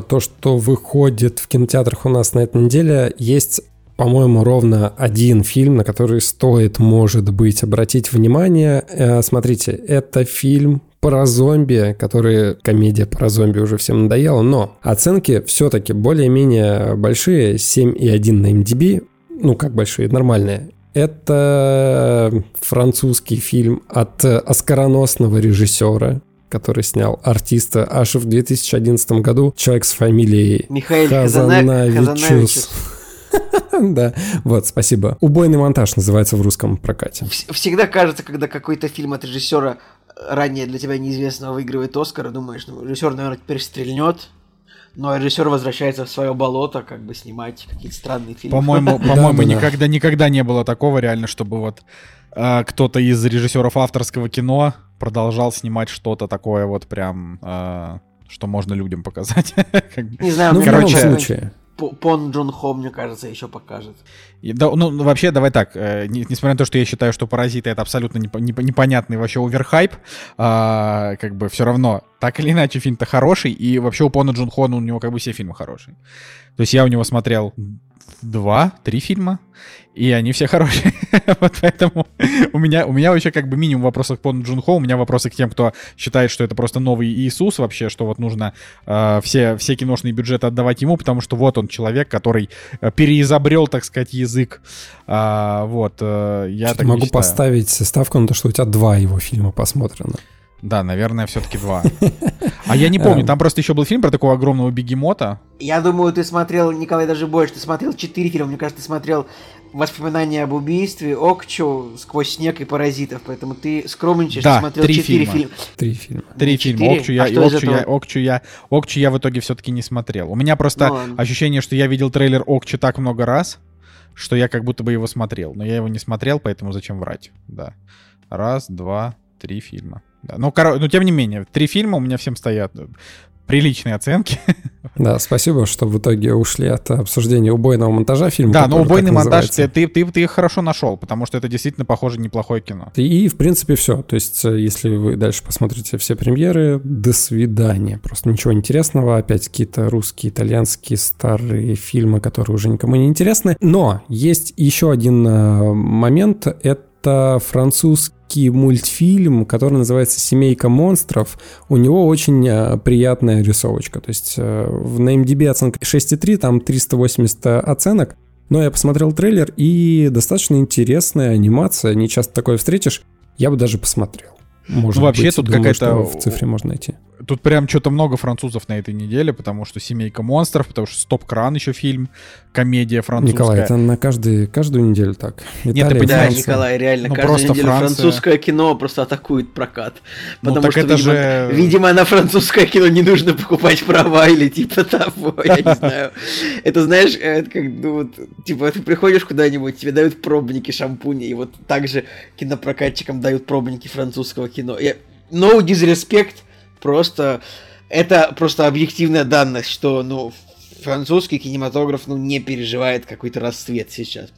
то, что выходит в кинотеатрах у нас на этой неделе, есть по-моему, ровно один фильм, на который стоит, может быть, обратить внимание. Э, смотрите, это фильм про зомби, который комедия про зомби уже всем надоела, но оценки все-таки более-менее большие, 7,1 на MDB, ну как большие, нормальные. Это французский фильм от оскароносного режиссера, который снял артиста аж в 2011 году. Человек с фамилией Михаил Хазанавичус. Да, вот, спасибо. «Убойный монтаж» называется в русском прокате. Всегда кажется, когда какой-то фильм от режиссера ранее для тебя неизвестного выигрывает Оскар, думаешь, ну, режиссер, наверное, теперь стрельнет, но режиссер возвращается в свое болото, как бы снимать какие-то странные фильмы. По-моему, по-моему, никогда, никогда не было такого реально, чтобы вот э, кто-то из режиссеров авторского кино продолжал снимать что-то такое вот прям, э, что можно людям показать. Не знаю, ну, в любом случае. Пон Джон Хо, мне кажется, еще покажет. И, да, ну, вообще, давай так, э, не, несмотря на то, что я считаю, что «Паразиты» — это абсолютно не, не, непонятный вообще оверхайп, э, как бы все равно, так или иначе, фильм-то хороший, и вообще у Пона Джон Хо, ну, у него как бы все фильмы хорошие. То есть я у него смотрел два, три фильма, и они все хорошие. вот поэтому у меня, у меня вообще как бы минимум вопросов к Пону Джун Хо, у меня вопросы к тем, кто считает, что это просто новый Иисус вообще, что вот нужно э, все, все киношные бюджеты отдавать ему, потому что вот он человек, который э, переизобрел, так сказать, язык. А, вот, э, я так могу поставить ставку на то, что у тебя два его фильма посмотрено. Да, наверное, все-таки два. А я не помню, там просто еще был фильм про такого огромного бегемота. Я думаю, ты смотрел, Николай, даже больше. Ты смотрел четыре фильма. Мне кажется, ты смотрел «Воспоминания об убийстве», «Окчу», «Сквозь снег» и «Паразитов». Поэтому ты скромничаешь, да, ты смотрел три четыре фильма. фильма. Три фильма. Три фильма. Окчу я, а и Окчу я, Окчу, я, Окчу я в итоге все-таки не смотрел. У меня просто ну, ощущение, что я видел трейлер Окчу так много раз, что я как будто бы его смотрел. Но я его не смотрел, поэтому зачем врать? Да. Раз, два, три фильма. Да. Ну, коро... ну, тем не менее, три фильма у меня всем стоят приличные оценки. Да, спасибо, что в итоге ушли от обсуждения убойного монтажа фильма. Да, но убойный монтаж ты, ты, ты, ты их хорошо нашел, потому что это действительно похоже неплохое кино. И, в принципе, все. То есть, э, если вы дальше посмотрите все премьеры, до свидания. Просто ничего интересного. Опять какие-то русские, итальянские старые фильмы, которые уже никому не интересны. Но есть еще один э, момент. Это французский русский мультфильм, который называется «Семейка монстров». У него очень э, приятная рисовочка. То есть э, на MDB оценка 6,3, там 380 оценок. Но я посмотрел трейлер, и достаточно интересная анимация. Не часто такое встретишь. Я бы даже посмотрел. Может ну, вообще быть, тут какая-то... в цифре можно найти. Тут прям что-то много французов на этой неделе, потому что «Семейка монстров», потому что «Стоп-кран» еще фильм, комедия французская. Николай, это на каждый, каждую неделю так. Италия, Нет, ты да, Николай, реально, ну, каждую неделю Франция... французское кино просто атакует прокат. Ну, потому ну, что, это видимо, же... видимо, на французское кино не нужно покупать права или типа того, я не знаю. Это, знаешь, это как, ну, вот, типа, ты приходишь куда-нибудь, тебе дают пробники шампуня, и вот также кинопрокатчикам дают пробники французского кино. Я... No disrespect, просто это просто объективная данность, что, ну, французский кинематограф, ну, не переживает какой-то расцвет сейчас.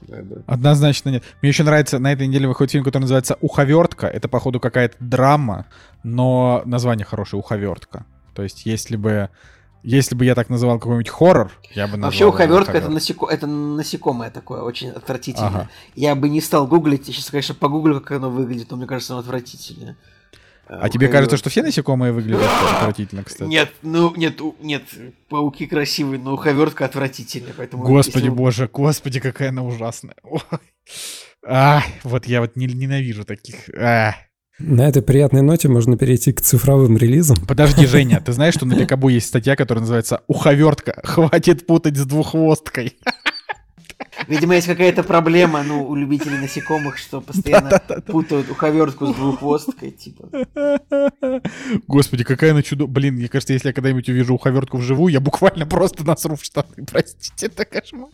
Однозначно нет. Мне еще нравится, на этой неделе выходит фильм, который называется «Уховертка». Это, походу, какая-то драма, но название хорошее «Уховертка». То есть, если бы если бы я так называл какой-нибудь хоррор, я бы назвал Вообще уховертка это, насеко... это насекомое такое, очень отвратительное. Ага. Я бы не стал гуглить, сейчас, конечно, погуглю, как оно выглядит, но мне кажется, оно отвратительное. А тебе кажется, что все насекомые выглядят отвратительно, кстати? Нет, ну, нет, нет, пауки красивые, но уховертка отвратительная, поэтому... Господи боже, господи, какая она ужасная. А, вот я вот ненавижу таких. А. На этой приятной ноте можно перейти к цифровым релизам. Подожди, Женя, ты знаешь, что на Пикабу есть статья, которая называется «Уховертка. Хватит путать с двуххвосткой». Видимо, есть какая-то проблема, ну, у любителей насекомых, что постоянно путают уховертку с двуххвосткой, типа. Господи, какая она чудо... Блин, мне кажется, если я когда-нибудь увижу уховертку вживую, я буквально просто насру в штаны. Простите, это кошмар.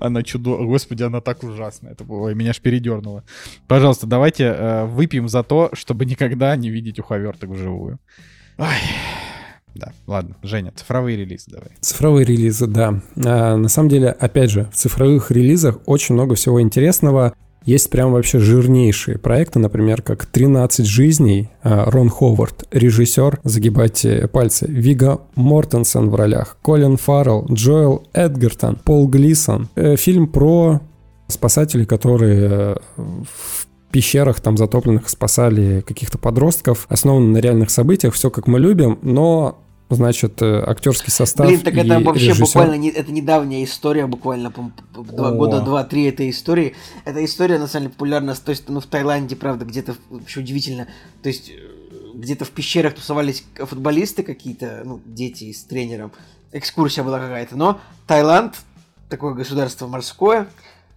Она чудо... Господи, она так ужасна. Это было... Меня аж передернуло. Пожалуйста, давайте э, выпьем за то, чтобы никогда не видеть уховерток вживую. Ой. Да, ладно, Женя, цифровые релизы давай. Цифровые релизы, да. А, на самом деле, опять же, в цифровых релизах очень много всего интересного. Есть прям вообще жирнейшие проекты, например, как «13 жизней», а, Рон Ховард, режиссер, загибайте пальцы, Вига Мортенсен в ролях, Колин Фаррелл, Джоэл Эдгертон, Пол Глисон. Э, фильм про спасателей, которые э, в пещерах там затопленных спасали каких-то подростков, основан на реальных событиях, все как мы любим, но значит, э, актерский состав. Блин, так это вообще режиссер... буквально не, это недавняя история, буквально два года, два-три этой истории. Эта история на самом деле популярна, то есть, ну, в Таиланде, правда, где-то вообще удивительно, то есть э, где-то в пещерах тусовались футболисты какие-то, ну, дети с тренером, экскурсия была какая-то, но Таиланд, такое государство морское,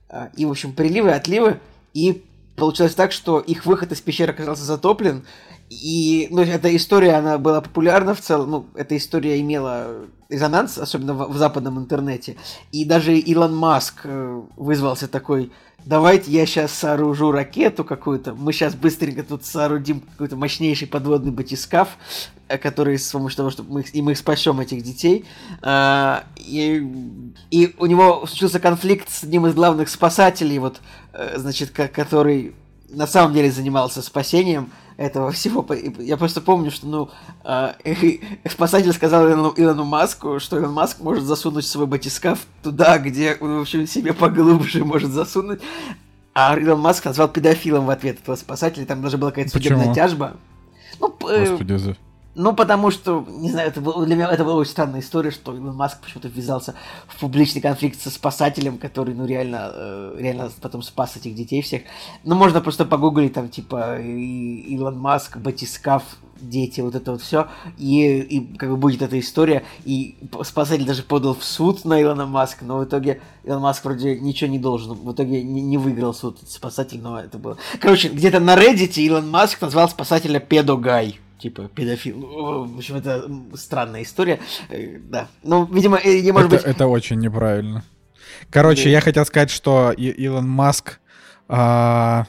а, и, в общем, приливы, отливы, и получилось так, что их выход из пещеры оказался затоплен, и, ну, эта история, она была популярна в целом, ну, эта история имела резонанс, особенно в, в западном интернете. И даже Илон Маск э, вызвался такой, давайте я сейчас сооружу ракету какую-то, мы сейчас быстренько тут соорудим какой-то мощнейший подводный батискаф, э, который с помощью того, чтобы мы, и мы спасем этих детей. А, и, и у него случился конфликт с одним из главных спасателей, вот, э, значит, который на самом деле занимался спасением, этого всего. Я просто помню, что, ну, э, спасатель сказал Илону, Илону Маску, что Илон Маск может засунуть свой батискаф туда, где он, в общем, себе поглубже может засунуть. А Илон Маск назвал педофилом в ответ этого спасателя. Там даже была какая-то судебная тяжба. Ну, Господи, за... Ну, потому что, не знаю, это было, для меня это была очень странная история, что Илон Маск почему-то ввязался в публичный конфликт со спасателем, который, ну, реально, э, реально потом спас этих детей всех. Ну, можно просто погуглить там, типа, Илон Маск, батискаф, дети, вот это вот все, и, и как бы будет эта история, и спасатель даже подал в суд на Илона Маска, но в итоге Илон Маск вроде ничего не должен, в итоге не, не выиграл суд спасатель, но это было... Короче, где-то на Reddit Илон Маск назвал спасателя педогай типа педофил. В общем, это странная история. Э, да. Ну, видимо, не может это, быть. Это очень неправильно. Короче, да. я хотел сказать, что И- Илон Маск. А...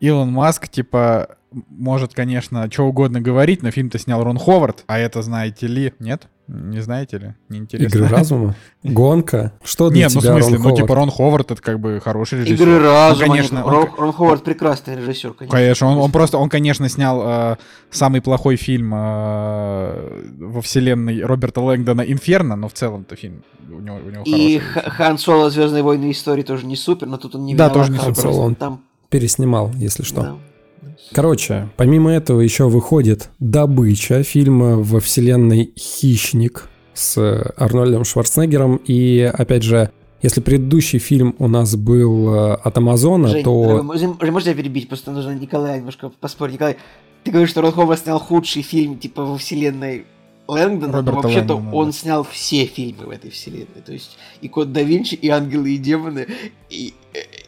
Илон Маск, типа, может, конечно, что угодно говорить, но фильм-то снял Рон Ховард, а это знаете ли, нет? Не знаете ли? Неинтересно. Игры разума? Гонка? Что для Нет, тебя ну в смысле, Рон ну Ховард? типа Рон Ховард это как бы хороший режиссер. Игры разума. Ну, конечно, Рон, он, Рон Ховард прекрасный режиссер, конечно. Конечно, он, он просто, он, конечно, снял э, самый плохой фильм э, во вселенной Роберта Лэнгдона «Инферно», но в целом-то фильм у него, у него И Хан Соло «Звездные войны. Истории» тоже не супер, но тут он не Да, тоже не Хан супер. Соло, он Там... переснимал, если что. Да. Короче, помимо этого еще выходит «Добыча», фильм во вселенной «Хищник» с Арнольдом Шварценеггером. И, опять же, если предыдущий фильм у нас был э, от Амазона, Жень, то... можно, я перебить? Просто нужно Николая немножко поспорить. Николай, ты говоришь, что Рон Ховард снял худший фильм, типа, во вселенной Лэнгдона, Роберта но вообще-то Лэнгдона, он да. снял все фильмы в этой вселенной. То есть и Код да Винчи, и Ангелы, и Демоны. И,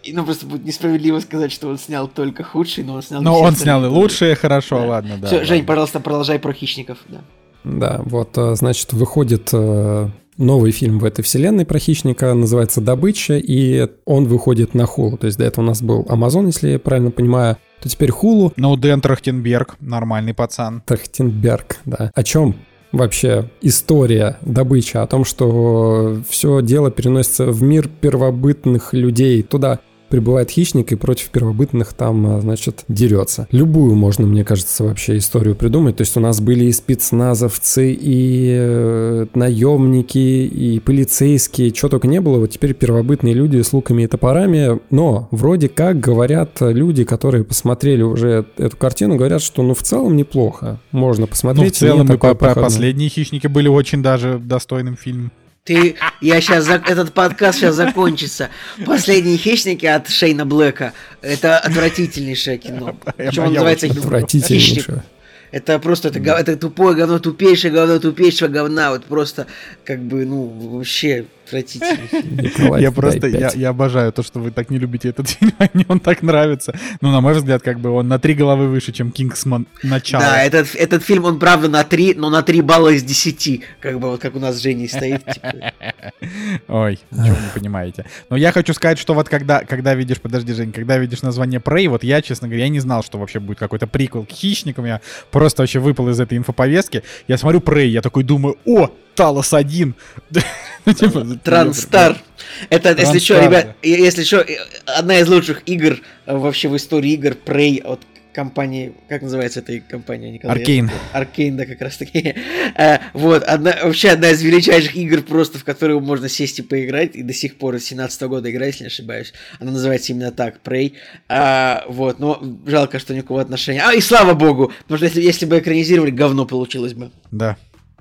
и, ну, просто будет несправедливо сказать, что он снял только худший, но он снял Но он снял и лучшее, хорошо, Да. ладно, да. Все, ладно. Жень, пожалуйста, продолжай про хищников. Да. Да, вот, э, значит, выходит э, новый фильм в этой вселенной про хищника, называется «Добыча», и он выходит на Хулу. То есть до этого у нас был Амазон, если я правильно понимаю, то теперь Хулу. Ну, Дэн Трахтенберг, нормальный пацан. Трахтенберг, да. О чем вообще история добычи? О том, что все дело переносится в мир первобытных людей. Туда прибывает хищник и против первобытных там, а, значит, дерется. Любую можно, мне кажется, вообще историю придумать. То есть у нас были и спецназовцы, и э, наемники, и полицейские, чего только не было. Вот теперь первобытные люди с луками и топорами. Но вроде как говорят люди, которые посмотрели уже эту картину, говорят, что ну в целом неплохо. Можно посмотреть. Ну, в целом и по, по последние хищники были очень даже достойным фильмом. Ты, я сейчас, этот подкаст сейчас закончится. Последние хищники от Шейна Блэка. Это отвратительнейшее кино. Причем он называется Отвратительнейшее. Это просто это, это тупое говно, тупейшее говно, тупейшего говна. Вот просто как бы, ну, вообще отвратительный Я просто, я, я обожаю то, что вы так не любите этот фильм, а мне он так нравится. Ну, на мой взгляд, как бы он на три головы выше, чем Кингсман начало. Да, этот, этот фильм, он правда на три, но на три балла из десяти. Как бы вот как у нас с Женей стоит. Типа. Ой, ничего не понимаете. Но я хочу сказать, что вот когда, когда видишь, подожди, Жень, когда видишь название Prey, вот я, честно говоря, я не знал, что вообще будет какой-то приквел к хищникам. Я просто вообще выпал из этой инфоповестки. Я смотрю Prey, я такой думаю, о, Талос один. Ну, типа, Транстар. Это, если что, ребят, если что, одна из лучших игр э, вообще в истории игр Prey от компании, как называется эта компания? Николай? Аркейн. Аркейн, да, как раз таки. Э, вот, одна, вообще одна из величайших игр просто, в которую можно сесть и поиграть, и до сих пор с 17 года играю, если не ошибаюсь. Она называется именно так, Prey. А, вот, но жалко, что никакого отношения. А, и слава богу, потому что если, если бы экранизировали, говно получилось бы. Да.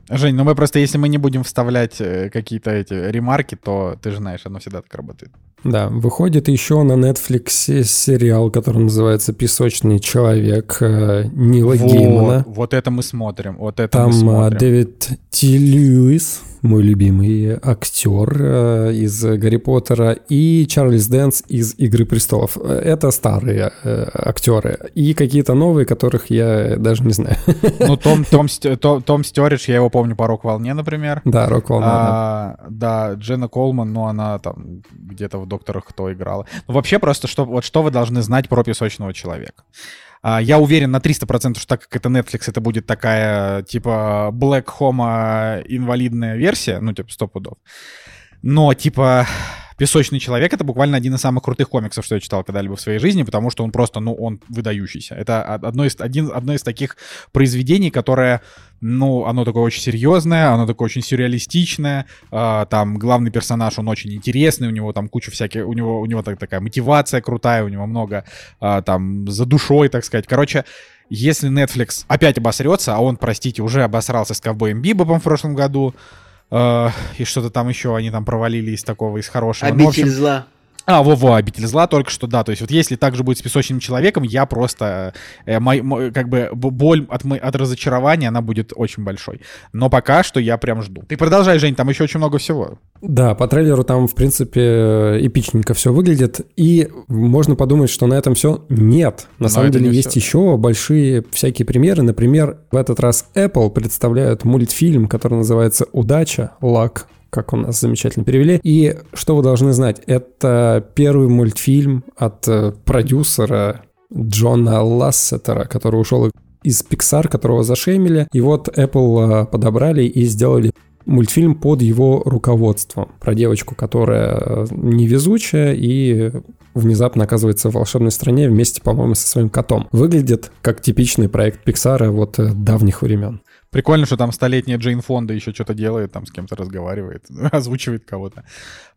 Жень, ну мы просто, если мы не будем вставлять э, какие-то эти ремарки, то ты же знаешь, оно всегда так работает. Да, выходит еще на Netflix сериал, который называется «Песочный человек» э, Нила вот, Геймана. Вот это мы смотрим, вот это Там мы смотрим. Дэвид Тьюлис, мой любимый актер э, из Гарри Поттера, и Чарльз Дэнс из Игры престолов. Это старые э, актеры. И какие-то новые, которых я даже не знаю. Ну, Том, Том, Том, Том Старридж, я его помню по «Рок-волне», например. Да, «Рок-волна», а, да. Да, Дженна Колман, ну, она там где-то в «Докторах кто» играла. Ну, вообще просто, что, вот что вы должны знать про «Песочного человека». А, я уверен на 300%, что так как это Netflix, это будет такая, типа, Black Home инвалидная версия, ну, типа, сто пудов. Но, типа, «Песочный человек» — это буквально один из самых крутых комиксов, что я читал когда-либо в своей жизни, потому что он просто, ну, он выдающийся. Это одно из, один, одно из таких произведений, которое, ну, оно такое очень серьезное, оно такое очень сюрреалистичное, э, там главный персонаж, он очень интересный, у него там куча всяких, у него, у него так, такая мотивация крутая, у него много э, там за душой, так сказать. Короче, если Netflix опять обосрется, а он, простите, уже обосрался с ковбоем Бибопом в прошлом году, и что-то там еще они там провалили из такого, из хорошего. Обитель ну, общем, зла. А, во-во, обитель зла только что, да. То есть вот если так же будет с песочным человеком, я просто, э, мой, мой, как бы, боль от, от разочарования, она будет очень большой. Но пока что я прям жду. Ты продолжай, Жень, там еще очень много всего. Да, по трейлеру там, в принципе, эпичненько все выглядит. И можно подумать, что на этом все. Нет. На Но самом деле есть все. еще большие всякие примеры. Например, в этот раз Apple представляют мультфильм, который называется «Удача. Лак как у нас замечательно перевели. И что вы должны знать, это первый мультфильм от э, продюсера Джона Лассетера, который ушел из Pixar, которого зашемили. И вот Apple э, подобрали и сделали мультфильм под его руководством про девочку, которая э, невезучая и внезапно оказывается в волшебной стране вместе, по-моему, со своим котом. Выглядит как типичный проект Пиксара вот давних времен. Прикольно, что там столетняя Джейн Фонда еще что-то делает, там с кем-то разговаривает, озвучивает кого-то.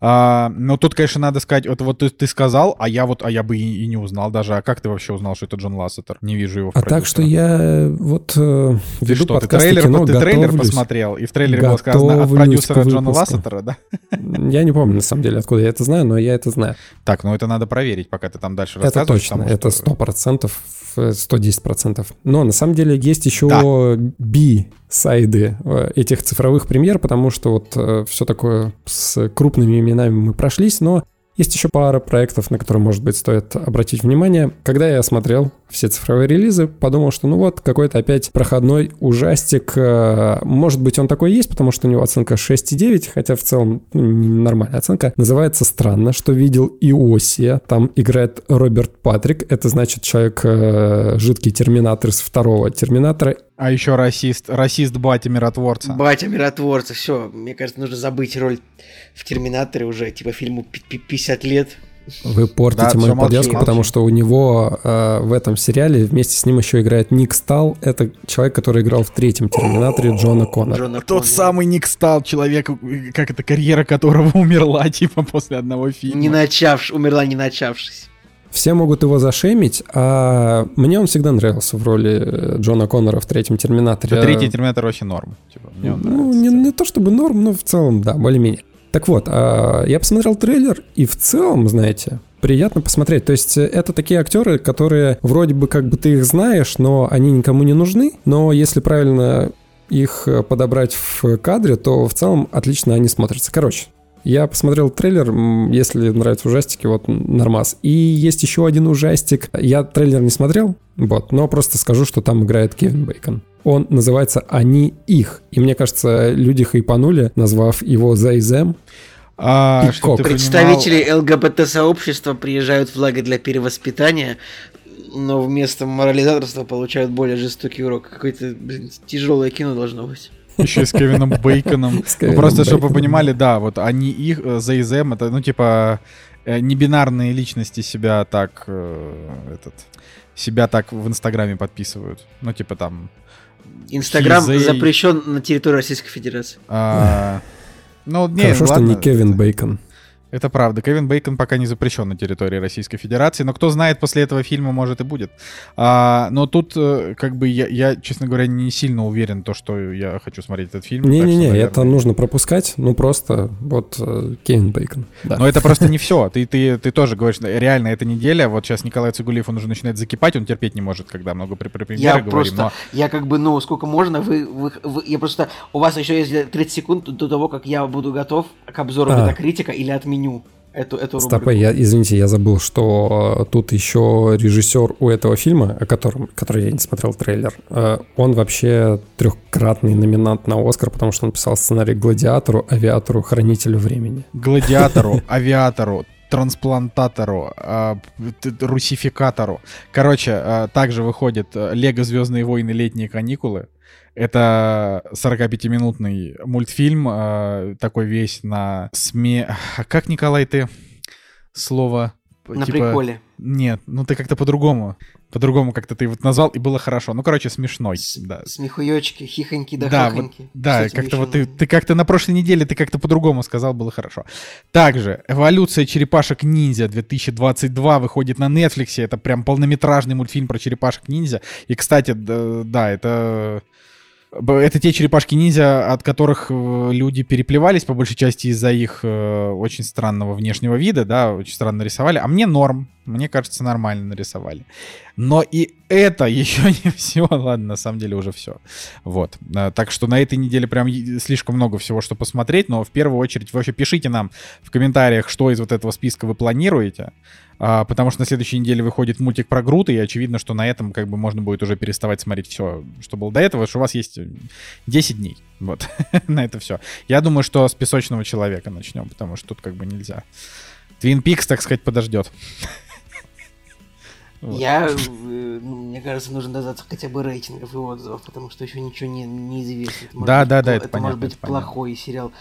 А, но тут, конечно, надо сказать, вот, вот ты, ты сказал, а я вот, а я бы и, и не узнал даже. А как ты вообще узнал, что это Джон Лассетер? Не вижу его в А так что я вот э, ты что, ты трейлер, кино, ты трейлер посмотрел, и в трейлере было сказано от продюсера Джона Лассетера, да? Я не помню, на самом деле, откуда я это знаю, но я это знаю. Так, ну это надо проверить, пока ты там дальше это рассказываешь. Это точно, это сто процентов 110%. Но на самом деле есть еще да. B-сайды э, этих цифровых премьер, потому что вот э, все такое с крупными именами мы прошлись, но есть еще пара проектов, на которые, может быть, стоит обратить внимание. Когда я смотрел все цифровые релизы, подумал, что ну вот, какой-то опять проходной ужастик. Э, может быть, он такой есть, потому что у него оценка 6,9, хотя в целом ну, нормальная оценка. Называется «Странно, что видел Иосия». Там играет Роберт Патрик. Это значит человек, э, жидкий терминатор из второго терминатора. А еще расист, расист батя миротворца. Батя миротворца, все. Мне кажется, нужно забыть роль в Терминаторе уже, типа фильму 50 лет. Вы портите Да, мою молчи, подвеску, молчи. потому что у него э, в этом сериале вместе с ним еще играет Ник Стал. Это человек, который играл в третьем Терминаторе Джона Коннора. Джона Тот самый Ник стал человек, как это, карьера которого умерла, типа, после одного фильма. Не начавшись, умерла не начавшись. Все могут его зашемить, а мне он всегда нравился в роли э, Джона Коннора в третьем Терминаторе. Да, Третий Терминатор вообще норм. Типа, мне он Ну, нравится. не, не то чтобы норм, но в целом, да, более-менее. Так вот, а, я посмотрел трейлер, и в целом, знаете, приятно посмотреть. То есть э, это такие актеры, которые вроде бы как бы ты их знаешь, но они никому не нужны. Но если правильно их э, подобрать в кадре, то в целом отлично они смотрятся. Короче, я посмотрел трейлер, если нравятся ужастики, вот нормас. И есть еще один ужастик. Я трейлер не смотрел, вот, но просто скажу, что там играет Кевин Бейкон. Он называется «Они их». И мне кажется, люди хайпанули, назвав его «They them». А, ты Представители ЛГБТ-сообщества приезжают в лагерь для перевоспитания, но вместо морализаторства получают более жестокий урок. Какое-то блин, тяжелое кино должно быть. Еще и с Кевином Бейконом. С Ну, Кевином просто, чтобы вы понимали, да, вот они их, э, за them, это, ну, типа, э, небинарные личности себя так, э, этот, себя так в Инстаграме подписывают. Ну, типа там... Инстаграм Хизей. запрещен на территории Российской Федерации. а, Ну, не, Хорошо, что ладно. не Кевин Бейкон. Это правда. Кевин Бейкон пока не запрещен на территории Российской Федерации, но кто знает, после этого фильма, может, и будет. А, но тут, э, как бы, я, я, честно говоря, не сильно уверен, то, что я хочу смотреть этот фильм. Не-не-не, наверное, это нужно пропускать. Ну, просто вот э, Кевин Бейкон. Да. Но это просто не все. Ты, ты, ты тоже говоришь, реально, эта неделя, вот сейчас Николай Цигулиев, он уже начинает закипать, он терпеть не может, когда много при, при Я премьеры говорим, просто, я как бы, ну, сколько можно, вы, вы, вы- я просто, у вас еще есть 30 секунд до того, как я буду готов к обзору А. метакритика или отменю эту, эту Стопэ, рубрику. я, извините, я забыл, что э, тут еще режиссер у этого фильма, о котором, который я не смотрел трейлер, э, он вообще трехкратный номинант на Оскар, потому что он писал сценарий «Гладиатору», «Авиатору», «Хранителю времени». гладиатору, авиатору, трансплантатору, т- русификатору. Короче, а, также выходит э, Лего Звездные войны летние каникулы. Это 45-минутный мультфильм, а, такой весь на сме... А как, Николай, ты слово... На типа- приколе. Нет, ну ты как-то по-другому. По-другому как-то ты вот назвал, и было хорошо. Ну, короче, смешной. С- Да, Смехуёчки, хихоньки да да, вот, хахоньки. да, Кстати, как-то вот ты, ты как-то на прошлой неделе ты как-то по-другому сказал, было хорошо. Также «Эволюция черепашек-ниндзя» 2022 выходит на Netflix. Это прям полнометражный мультфильм про черепашек-ниндзя. И, кстати, да, да, это... Это те черепашки-ниндзя, от которых э, люди переплевались, по большей части, из-за их э, очень странного внешнего вида, да, очень странно нарисовали. А мне норм, мне кажется, нормально нарисовали. Но и это еще не все. Ладно, на самом деле уже все. Вот. А, Так что на этой неделе прям слишком много всего, что посмотреть. Но в первую очередь вы вообще пишите нам в комментариях, что из вот этого списка вы планируете. А, Потому что на следующей неделе выходит мультик про Грута, и очевидно, что на этом как бы можно будет уже переставать смотреть все, что было до этого, что у вас есть 10 дней. Вот. на это все. Я думаю, что с песочного человека начнем, потому что тут как бы нельзя. Твин Пикс, так сказать, подождет. Вот. Я, э, ну, мне кажется, нужно дождаться хотя бы рейтингов и отзывов, потому что еще ничего не, неизвестно. Это может Да, быть да, да, это это понятно, может быть это понятно. плохой сериал.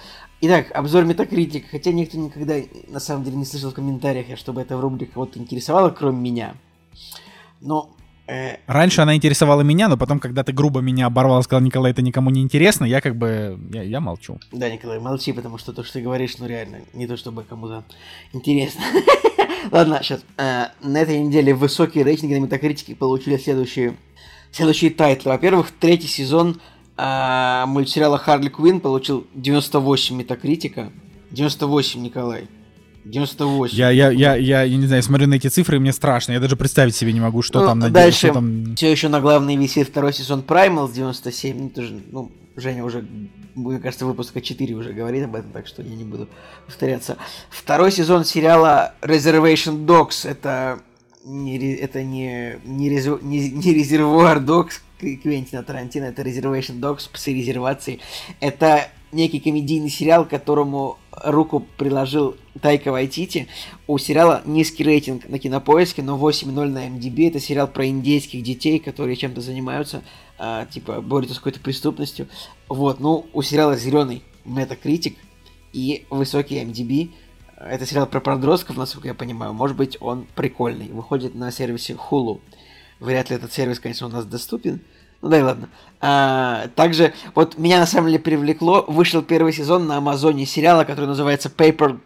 Итак, обзор Метакритик. Хотя никто никогда, на самом деле, не слышал в комментариях, чтобы эта рубрика кого-то интересовала, кроме меня. Но Раньше она интересовала меня, но потом, когда ты грубо меня оборвал, сказал, Николай, это никому не интересно, я как бы, я, я молчу. Да, Николай, молчи, потому что то, что ты говоришь, ну реально, не то чтобы кому-то интересно. Ладно, сейчас. На этой неделе высокие рейтинги на Метакритике получили следующие, следующие тайтлы. Во-первых, третий сезон а, мультсериала Харли Квин получил 98 Метакритика. 98, Николай. 98. Я, я, я, я, я не знаю, смотрю на эти цифры, и мне страшно. Я даже представить себе не могу, что Ну, там на дальше. что там... Все еще на главной висит второй сезон Primal с 97. Ну, тоже, ну, Женя уже, мне кажется, выпуска 4 уже говорит об этом, так что я не буду повторяться. Второй сезон сериала Reservation Dogs. Это не, это не, не, резу- не, не резервуар Dogs Кв- Квентина Тарантино, это Reservation Dogs, псы резервации. Это некий комедийный сериал, которому руку приложил Тайка Вайтити. У сериала низкий рейтинг на кинопоиске, но 8.0 на MDB. Это сериал про индейских детей, которые чем-то занимаются, а, типа борются с какой-то преступностью. Вот, ну, у сериала зеленый метакритик и высокий MDB. это сериал про подростков, насколько я понимаю. Может быть, он прикольный. Выходит на сервисе Hulu. Вряд ли этот сервис, конечно, у нас доступен. Ну да и ладно. А, также, вот меня на самом деле привлекло, вышел первый сезон на Амазоне сериала, который называется Paper...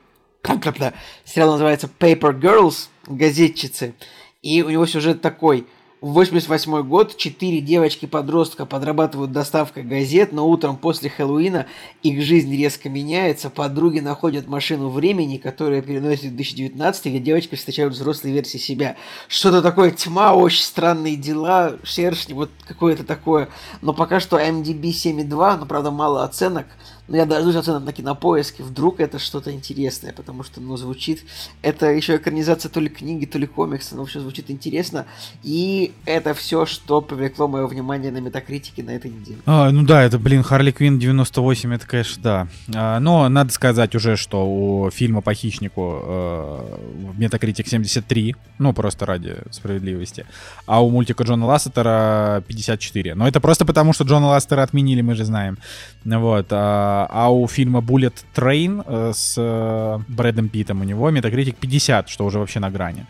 Сериал называется Paper Girls, газетчицы. И у него сюжет такой. 88 год, четыре девочки-подростка подрабатывают доставкой газет, но утром после Хэллоуина их жизнь резко меняется, подруги находят машину времени, которая переносит в 2019, где девочки встречают взрослые версии себя. Что-то такое, тьма, очень странные дела, шершни, вот какое-то такое. Но пока что MDB 7.2, но правда мало оценок. Но я дождусь оценок на кинопоиске, вдруг это что-то интересное, потому что, ну, звучит... Это еще экранизация то ли книги, то ли комикса, но все звучит интересно. И это все, что привлекло мое внимание на метакритике на этой неделе. А, ну да, это, блин, Харли Квин 98, это, конечно, да. А, но надо сказать уже, что у фильма по хищнику э, метакритик 73, ну, просто ради справедливости. А у мультика Джона Лассетера 54. Но это просто потому, что Джона Лассетера отменили, мы же знаем. Вот. А, а у фильма Bullet Train э, с э, Брэдом Питтом у него метакритик 50, что уже вообще на грани.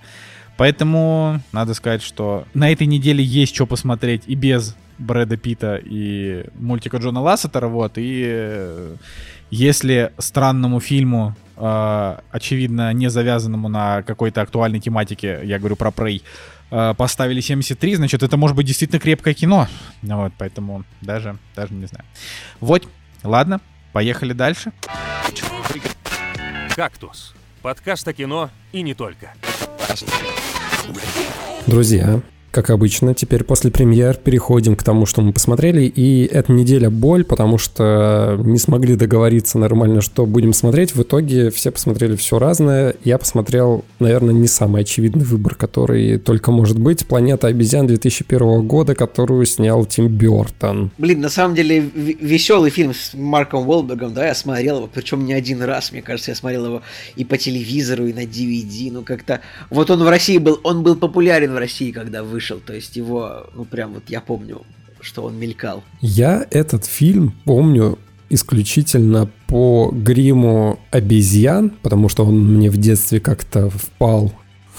Поэтому надо сказать, что на этой неделе есть что посмотреть и без Брэда Питта и мультика Джона Лассетера, вот, и э, если странному фильму, э, очевидно, не завязанному на какой-то актуальной тематике, я говорю про Prey, э, поставили 73, значит, это может быть действительно крепкое кино. Вот, поэтому даже, даже не знаю. Вот, ладно, Поехали дальше. «Кактус» — подкаст о кино и не только. Друзья, как обычно, теперь после премьер переходим к тому, что мы посмотрели. И эта неделя боль, потому что не смогли договориться нормально, что будем смотреть. В итоге все посмотрели все разное. Я посмотрел, наверное, не самый очевидный выбор, который только может быть. «Планета обезьян» 2001 года, которую снял Тим Бертон. Блин, на самом деле веселый фильм с Марком Уолбергом, да, я смотрел его, причем не один раз, мне кажется, я смотрел его и по телевизору, и на DVD, ну как-то... Вот он в России был, он был популярен в России, когда вышел вышел, то есть его, ну прям вот я помню, что он мелькал. Я этот фильм помню исключительно по гриму обезьян, потому что он мне в детстве как-то впал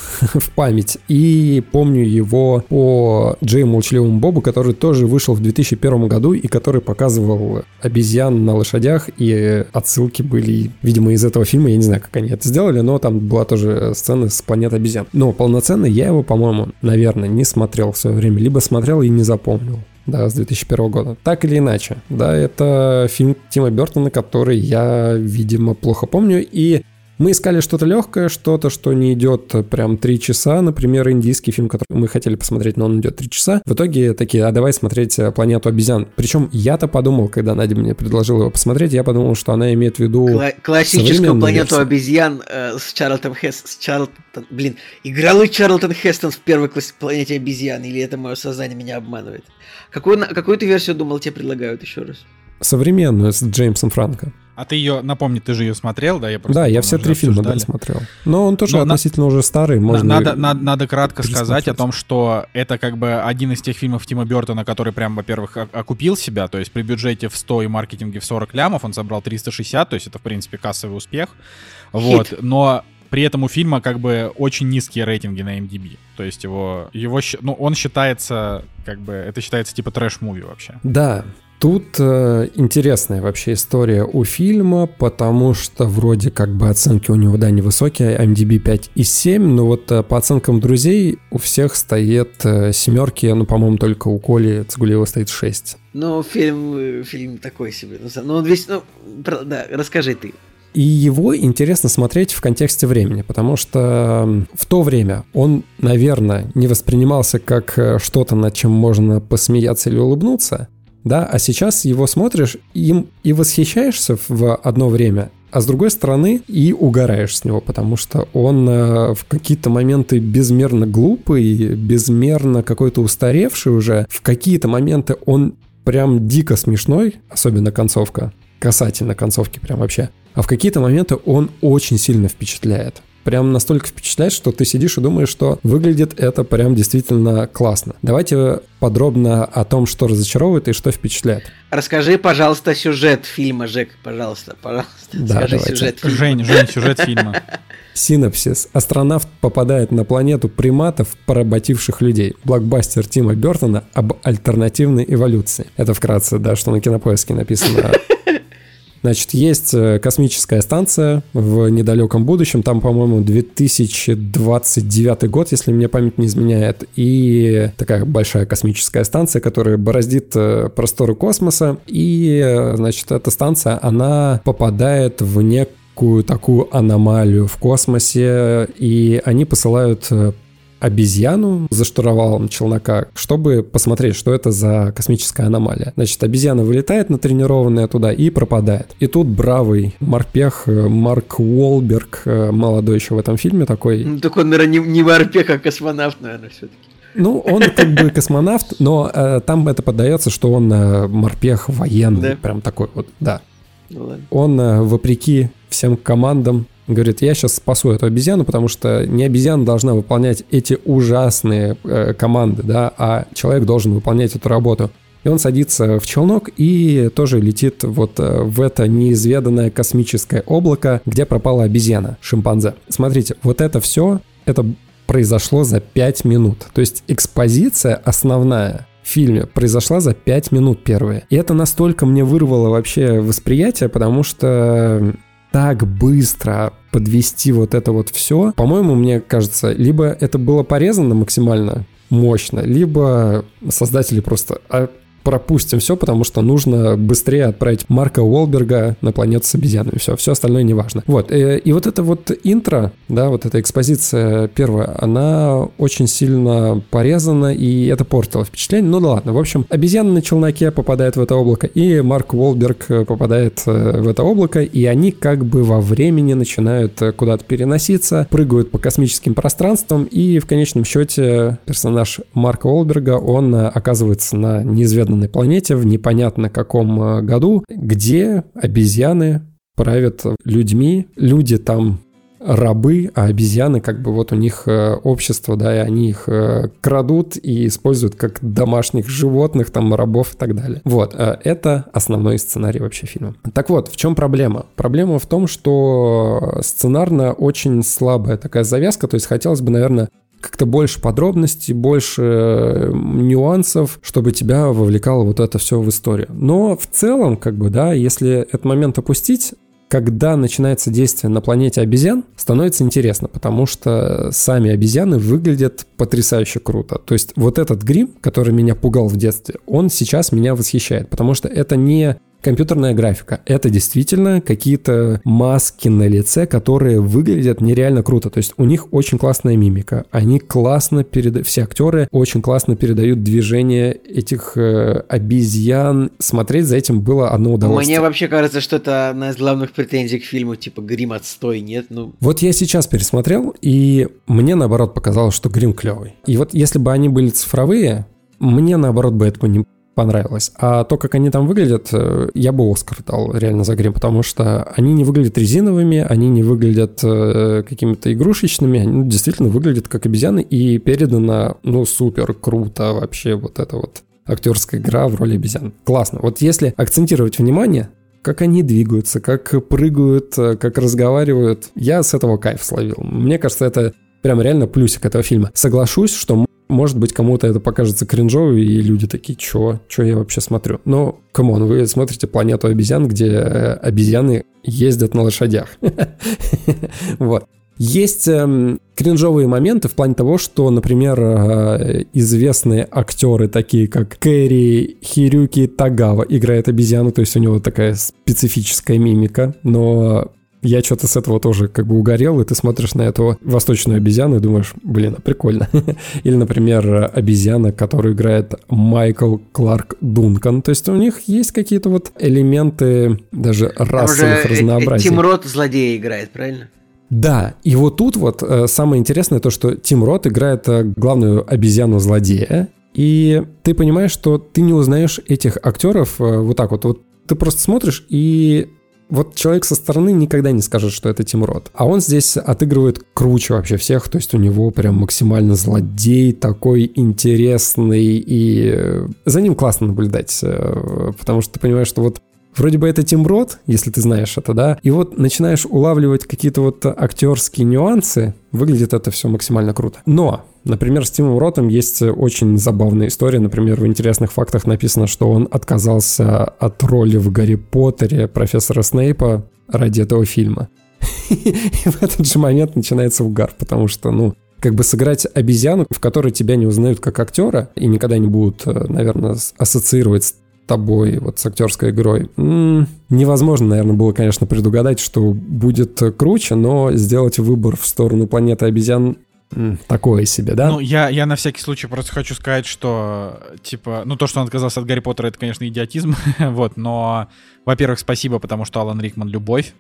в память. И помню его по Джей Молчаливому Бобу, который тоже вышел в 2001 году и который показывал обезьян на лошадях, и отсылки были, видимо, из этого фильма. Я не знаю, как они это сделали, но там была тоже сцена с планеты обезьян. Но полноценно я его, по-моему, наверное, не смотрел в свое время, либо смотрел и не запомнил да, с 2001 года. Так или иначе, да, это фильм Тима Бертона, который я, видимо, плохо помню, и мы искали что-то легкое, что-то, что не идет прям три часа. Например, индийский фильм, который мы хотели посмотреть, но он идет три часа. В итоге такие, а давай смотреть э, «Планету обезьян». Причем я-то подумал, когда Надя мне предложила его посмотреть, я подумал, что она имеет в виду Кла- Классическую «Планету версию. обезьян» э, с Чарлтон Хест... С Чарлтон... Блин, играл ли Чарлтон Хестон в первой класс... «Планете обезьян» или это мое сознание меня обманывает? Какую, какую ты версию думал, тебе предлагают еще раз? Современную, с Джеймсом Франко. А ты ее, напомни, ты же ее смотрел, да? Я просто да, я все три фильма да, смотрел. Но он тоже Но относительно на... уже старый. Можно надо, надо, надо кратко сказать о том, что это как бы один из тех фильмов Тима Бертона, который прям, во-первых, окупил себя, то есть при бюджете в 100 и маркетинге в 40 лямов он собрал 360, то есть это, в принципе, кассовый успех. Вот, но при этом у фильма как бы очень низкие рейтинги на MDB. То есть его, его ну, он считается, как бы, это считается типа трэш-муви вообще. Да, Тут э, интересная вообще история у фильма, потому что вроде как бы оценки у него, да, невысокие, IMDb 5 и 7, но вот э, по оценкам друзей у всех стоит э, семерки, ну, по-моему, только у Коли Цигулева стоит 6. Ну, фильм, э, фильм такой себе. Ну, он весь, ну, да, расскажи ты. И его интересно смотреть в контексте времени, потому что в то время он, наверное, не воспринимался как э, что-то, над чем можно посмеяться или улыбнуться, да, а сейчас его смотришь, им и восхищаешься в одно время, а с другой стороны и угораешь с него, потому что он э, в какие-то моменты безмерно глупый, безмерно какой-то устаревший уже, в какие-то моменты он прям дико смешной, особенно концовка, касательно концовки прям вообще, а в какие-то моменты он очень сильно впечатляет. Прям настолько впечатляет, что ты сидишь и думаешь, что выглядит это прям действительно классно. Давайте подробно о том, что разочаровывает и что впечатляет. Расскажи, пожалуйста, сюжет фильма, Жек, пожалуйста, пожалуйста. Да, Скажи давайте. сюжет фильма. Жень, Жень, сюжет фильма. Синопсис. Астронавт попадает на планету приматов, поработивших людей. Блокбастер Тима Бертона об альтернативной эволюции. Это вкратце, да, что на кинопоиске написано. Значит, есть э, космическая станция в недалеком будущем, там, по-моему, 2029 год, если мне память не изменяет, и такая большая космическая станция, которая бороздит э, просторы космоса, и, э, значит, эта станция, она попадает в некую такую аномалию в космосе, и они посылают обезьяну за штурвалом челнока, чтобы посмотреть, что это за космическая аномалия. Значит, обезьяна вылетает натренированная туда и пропадает. И тут бравый морпех э, Марк Уолберг, э, молодой еще в этом фильме такой, Ну, так он, наверное, не, не морпех, а космонавт, наверное, все-таки. ну, он как бы космонавт, но э, там это поддается, что он э, морпех военный, Да. прям такой вот, да. Ну ладно. Он, э, вопреки всем командам, говорит, я сейчас спасу эту обезьяну, потому что не обезьяна должна выполнять эти ужасные э, команды, да, а человек должен выполнять эту работу. И он садится в челнок и тоже летит вот э, в это неизведанное космическое облако, где пропала обезьяна, шимпанзе. Смотрите, вот это все, это произошло за 5 минут. То есть экспозиция основная в фильме произошла за 5 минут первые. И это настолько мне вырвало вообще восприятие, потому что так быстро подвести вот это вот все, по-моему, мне кажется, либо это было порезано максимально мощно, либо создатели просто «А, пропустим все, потому что нужно быстрее отправить Марка Уолберга на планету с обезьянами. Все, все остальное не важно. Вот. э, И вот это вот интро, да, вот эта экспозиция первая, она очень сильно порезана, и это портило впечатление. Ну да ладно. В общем, обезьяна на челноке попадает в это облако, и Марк Уолберг э, попадает э, в это облако, и они как бы во времени начинают куда-то переноситься, прыгают по космическим пространствам, и в конечном счете персонаж Марка Уолберга, он оказывается на неизведанной планете в непонятно каком э, году, где обезьяны правят людьми, люди там рабы, а обезьяны как бы вот у них э, общество, да, и они их э, крадут и используют как домашних животных, там, рабов и так далее. Вот, э, это основной сценарий вообще фильма. Так вот, в чем проблема? Проблема в том, что сценарно очень слабая такая завязка, то есть хотелось бы, наверное, как-то больше подробностей, больше э, нюансов, чтобы тебя вовлекало вот это все в историю. Но в целом, как бы, да, если этот момент опустить, когда начинается действие на планете обезьян, становится интересно, потому что сами обезьяны выглядят потрясающе круто. То есть вот этот грим, который меня пугал в детстве, он сейчас меня восхищает, потому что это не компьютерная графика. Это действительно какие-то маски на лице, которые выглядят нереально круто. То есть у них очень классная мимика. Они классно передают... Все актеры очень классно передают движение этих э, обезьян. Смотреть за этим было одно удовольствие. Мне вообще кажется, что это одна из главных претензий к фильму, типа грим отстой, нет? Ну, Вот я сейчас пересмотрел, и мне наоборот показалось, что грим клевый. И вот если бы они были цифровые, мне наоборот бы это бы не понравилось. А то, как они там выглядят, э, я бы Оскар дал реально за грим, потому что они не выглядят резиновыми, они не выглядят э, какими-то игрушечными, они действительно выглядят как обезьяны, и передано, ну, супер круто вообще вот это вот актерская игра в роли обезьян. Классно. Вот если акцентировать внимание, как они двигаются, как прыгают, э, как разговаривают, я с этого кайф словил. Мне кажется, это прям реально плюсик этого фильма. Соглашусь, что может быть, кому-то это покажется кринжовым, и люди такие, чё, чё я вообще смотрю? Но, come on, вы смотрите «Планету обезьян», где э, обезьяны ездят на лошадях. Вот. Есть эм, кринжовые моменты в плане того, что, например, э, известные актеры, такие как Кэри Хироюки Тагава, играет обезьяну, то есть у него такая специфическая мимика, но я что-то с этого тоже как бы угорел, и ты смотришь на эту восточную обезьяну и думаешь, блин, а прикольно. Или, например, обезьяна, которую играет Майкл Кларк Дункан. То есть у них есть какие-то вот элементы даже расовых э, э, разнообразий. Тим Рот злодея играет, правильно? Да, и вот тут вот э, самое интересное то, что Тим Рот играет главную обезьяну-злодея, и ты понимаешь, что ты не узнаешь этих актеров вот так вот. Вот ты просто смотришь, и вот человек со стороны никогда не скажет, что это Тим Рот. А он здесь отыгрывает круче вообще всех, то есть у него прям максимально злодей, такой интересный, и э, за ним классно наблюдать, э, потому что ты понимаешь, что вот Вроде бы это Тим Рот, если ты знаешь это, да, и вот начинаешь улавливать какие-то вот актерские нюансы, выглядит это все максимально круто. Но Например, с Тимом Ротом есть очень забавная история. Например, в интересных фактах написано, что он отказался от роли в Гарри Поттере профессора Снейпа ради этого фильма. И в этот же момент начинается угар, потому что, ну, как бы сыграть обезьяну, в которой тебя не узнают как актера и никогда не будут, э, наверное, ассоциировать с тобой, вот с актерской игрой. М-м, невозможно, наверное, было, конечно, предугадать, что будет круче, но сделать выбор в сторону планеты обезьян такое себе, да? Ну, я, я на всякий случай просто хочу сказать, что, типа, ну, то, что он отказался от Гарри Поттера, это, конечно, идиотизм, вот, но, во-первых, спасибо, потому что Алан Рикман — любовь.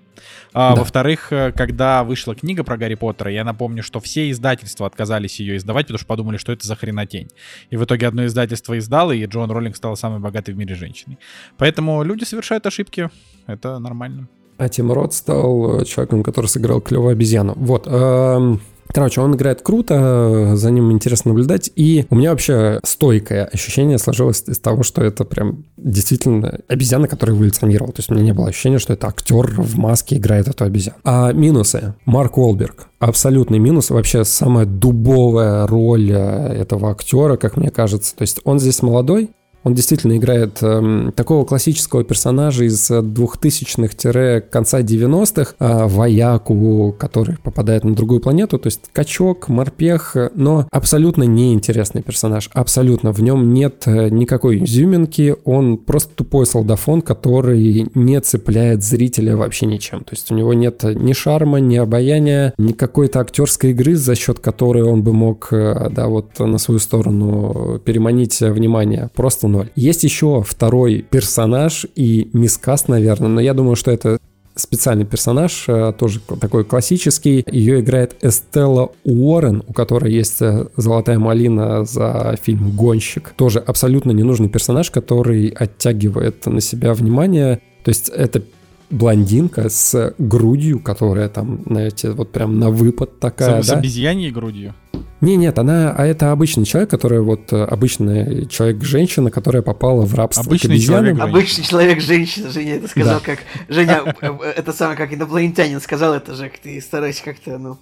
А, да. Во-вторых, э, когда вышла книга про Гарри Поттера, я напомню, что все издательства отказались ее издавать, потому что подумали, что это за хренотень. И в итоге одно издательство издало, и Джон Роллинг стала самой богатой в мире женщиной. Поэтому люди совершают ошибки, это нормально. А Тим Рот стал человеком, который сыграл клевую обезьяну. Вот. Эм, Короче, он играет круто, за ним интересно наблюдать, и у меня вообще стойкое ощущение сложилось из того, что это прям действительно обезьяна, которая эволюционировала. То есть у меня не было ощущения, что это актер в маске играет эту обезьяну. А минусы. Марк Уолберг. Абсолютный минус. Вообще самая дубовая роль э, этого актера, как мне кажется. То есть он здесь молодой, он действительно играет э, такого классического персонажа из 2000-х-конца 90-х, э, вояку, который попадает на другую планету, то есть качок, морпех, но абсолютно неинтересный персонаж, абсолютно. В нем нет э, никакой изюминки, он просто тупой солдафон, который не цепляет зрителя вообще ничем. То есть у него нет ни шарма, ни обаяния, ни какой-то актерской игры, за счет которой он бы мог, э, да, вот на свою сторону переманить внимание. Просто ноль. Есть еще второй персонаж и мискаст, наверное, но я думаю, что это специальный персонаж, э, тоже такой классический. Ее играет Эстелла Уоррен, у которой есть э, золотая малина за фильм «Гонщик». Тоже абсолютно ненужный персонаж, который оттягивает на себя внимание. То есть это блондинка с грудью, которая там, знаете, вот прям на выпад такая, с, да? С обезьяньей грудью? Не, нет, она, а это обычный человек, который вот э, обычный человек-женщина, которая попала в рабство обычный человек Обычный человек-женщина, Женя это сказал, да. как Женя, э, э, это самое, как инопланетянин сказал, это же ты старайся как-то, ну.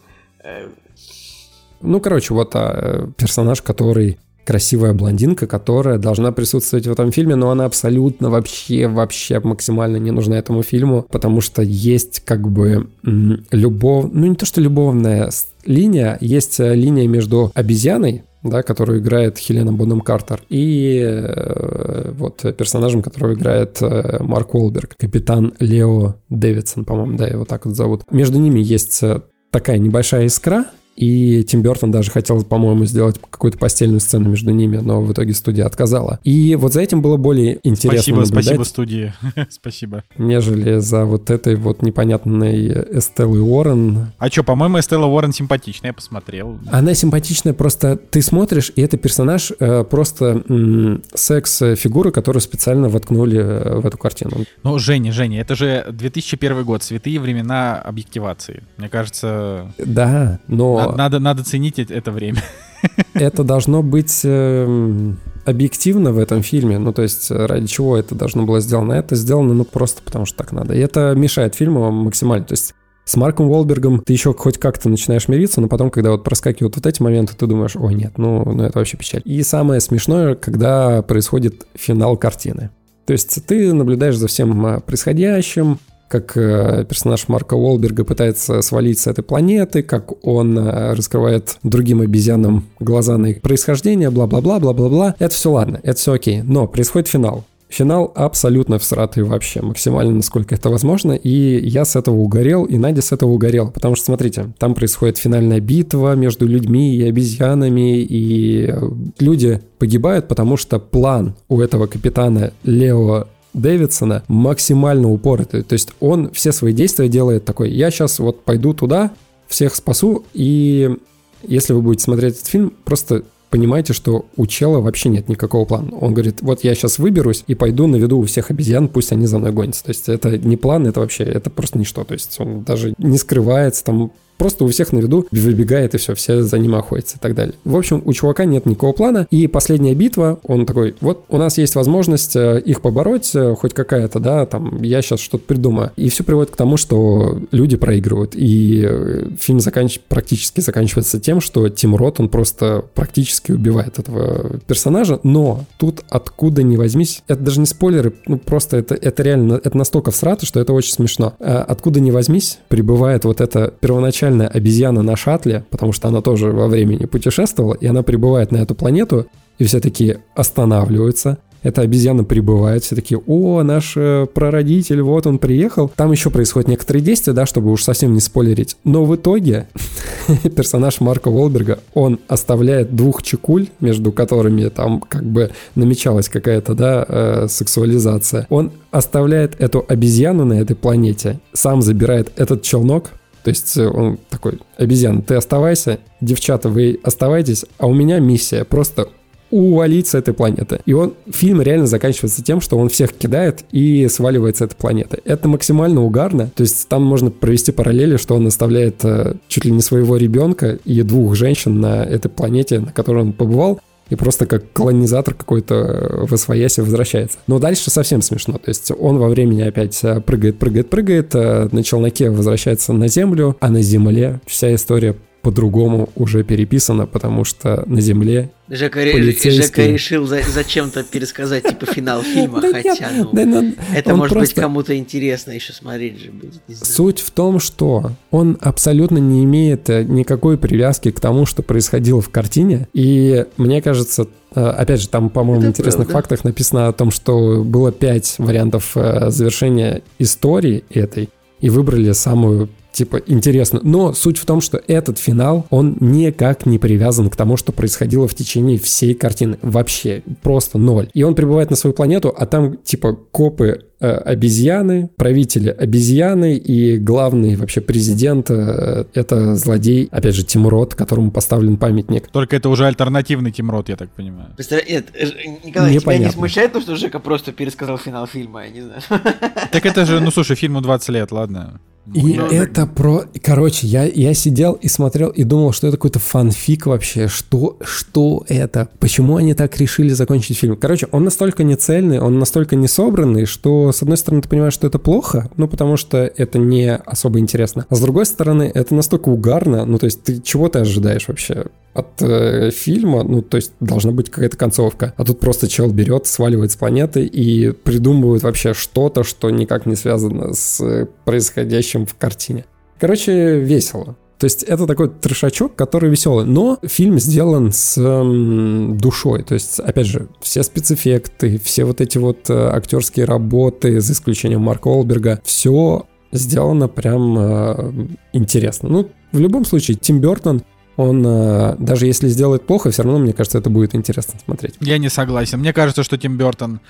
Ну, короче, вот а, персонаж, который красивая блондинка, которая должна присутствовать в этом фильме, но она абсолютно вообще, вообще максимально не нужна этому фильму, потому что есть как бы любовь, ну не то что любовная линия, есть э, линия между обезьяной, да, которую играет Хелена Бонем Картер, и э, вот персонажем, которого играет э, Марк Уолберг, капитан Лео Дэвидсон, по-моему, да, его так вот зовут. Между ними есть э, такая небольшая искра, и Тим Бертон даже хотел, по-моему, сделать какую-то постельную сцену между ними, но в итоге студия отказала. И вот за этим было более интересно Спасибо, наблюдать, спасибо студии. спасибо. Нежели за вот этой вот непонятной Эстеллой Уоррен. А что, по-моему, Эстелла Уоррен симпатичная, я посмотрел. Она симпатичная, просто ты смотришь, и это персонаж э, просто м- секс-фигура, которую специально воткнули э, в эту картину. Ну, Женя, Женя, это же 2001 год, святые времена объективации. Мне кажется... Да, но надо, надо, надо ценить это время. Это должно быть э, объективно в этом фильме. Ну, то есть, ради чего это должно было сделано? Это сделано, ну, просто потому что так надо. И это мешает фильму максимально. То есть, с Марком Уолбергом ты еще хоть как-то начинаешь мириться, но потом, когда вот проскакивают вот эти моменты, ты думаешь, ой, нет, ну, ну это вообще печаль. И самое смешное, когда происходит финал картины. То есть ты наблюдаешь за всем а, происходящим, как э, персонаж Марка Уолберга пытается свалить с этой планеты, как он э, раскрывает другим обезьянам глаза на их происхождение, бла-бла-бла, бла-бла-бла. Это все ладно, это все окей. Но происходит финал. Финал абсолютно всратый вообще, максимально, насколько это возможно, и я с этого угорел, и Надя с этого угорел, потому что, смотрите, там происходит финальная битва между людьми и обезьянами, и э, люди погибают, потому что план у этого капитана Лео Дэвидсона максимально упоротый. То есть он все свои действия делает такой, я сейчас вот пойду туда, всех спасу, и если вы будете смотреть этот фильм, просто понимаете, что у чела вообще нет никакого плана. Он говорит, вот я сейчас выберусь и пойду на виду у всех обезьян, пусть они за мной гонятся. То есть это не план, это вообще, это просто ничто. То есть он даже не скрывается, там Просто у всех на виду выбегает и все, все за ним охотятся и так далее. В общем, у чувака нет никакого плана. И последняя битва, он такой, вот у нас есть возможность э, их побороть, э, хоть какая-то, да, там, я сейчас что-то придумаю. И все приводит к тому, что люди проигрывают. И э, фильм заканч... практически заканчивается тем, что Тим Рот, он просто практически убивает этого персонажа. Но тут откуда ни возьмись, это даже не спойлеры, ну просто это, это реально, это настолько всрато, что это очень смешно. Откуда ни возьмись, прибывает вот это первоначально изначально обезьяна на шаттле, потому что она тоже во времени путешествовала, и она прибывает на эту планету, и все такие останавливаются, эта обезьяна прибывает, все такие, о, наш э, прародитель, вот он приехал. Там еще происходят некоторые действия, да, чтобы уж совсем не спойлерить. Но в итоге персонаж Марка Волберга, он оставляет двух чекуль, между которыми там как бы намечалась какая-то, да, э, сексуализация. Он оставляет эту обезьяну на этой планете, сам забирает этот челнок, то есть э, он такой, обезьян, ты оставайся, девчата, вы оставайтесь, а у меня миссия просто увалить с этой планеты. И он, фильм реально заканчивается тем, что он всех кидает и сваливает с этой планеты. Это максимально угарно. То есть там можно провести параллели, что он оставляет э, чуть ли не своего ребенка и двух женщин на этой планете, на которой он побывал и просто как колонизатор какой-то в освоясе возвращается. Но дальше совсем смешно. То есть он во времени опять э, прыгает, прыгает, прыгает, э, на челноке возвращается на Землю, а на Земле вся история по-другому уже переписано, потому что на Земле Жека. Жека решил за, зачем-то пересказать типа финал фильма, хотя ну, ну, это может быть кому-то интересно еще смотреть же будет. Суть в том, что он абсолютно не имеет э, никакой привязки к тому, что происходило в картине, и мне кажется, э, Опять же, там, по-моему, в интересных правда. фактах написано о том, что было пять вариантов э, завершения истории этой, и выбрали самую типа, интересно. Но суть в том, что этот финал, он никак не привязан к тому, что происходило в течение всей картины. Вообще, просто ноль. И он прибывает на свою планету, а там, типа, копы э, обезьяны, правители обезьяны и главный вообще президент э, это злодей, опять же, Тимрот, которому поставлен памятник. Только это уже альтернативный Тимрот, я так понимаю. Нет, э, Николай, Непонятно. тебя не смущает то, что Жека просто пересказал финал фильма, я не знаю. Так это же, ну слушай, фильму 20 лет, ладно. И ну, это про... Короче, я, я сидел и смотрел и думал, что это какой-то фанфик вообще. Что, что это? Почему они так решили закончить фильм? Короче, он настолько не цельный, он настолько не собранный, что, с одной стороны, ты понимаешь, что это плохо, ну, потому что это не особо интересно. А с другой стороны, это настолько угарно, ну, то есть ты чего ты ожидаешь вообще? от э, фильма, ну, то есть должна быть какая-то концовка. А тут просто чел берет, сваливает с планеты и придумывает вообще что-то, что никак не связано с происходящим в картине. Короче, весело. То есть это такой трешачок, который веселый. Но фильм сделан с м, душой. То есть, опять же, все спецэффекты, все вот эти вот э, актерские работы, за исключением Марка Олберга, все сделано прям э, интересно. Ну, в любом случае, Тим Бертон он э, даже если сделает плохо, все равно, мне кажется, это будет интересно смотреть. Я не согласен. Мне кажется, что Тим Бертон,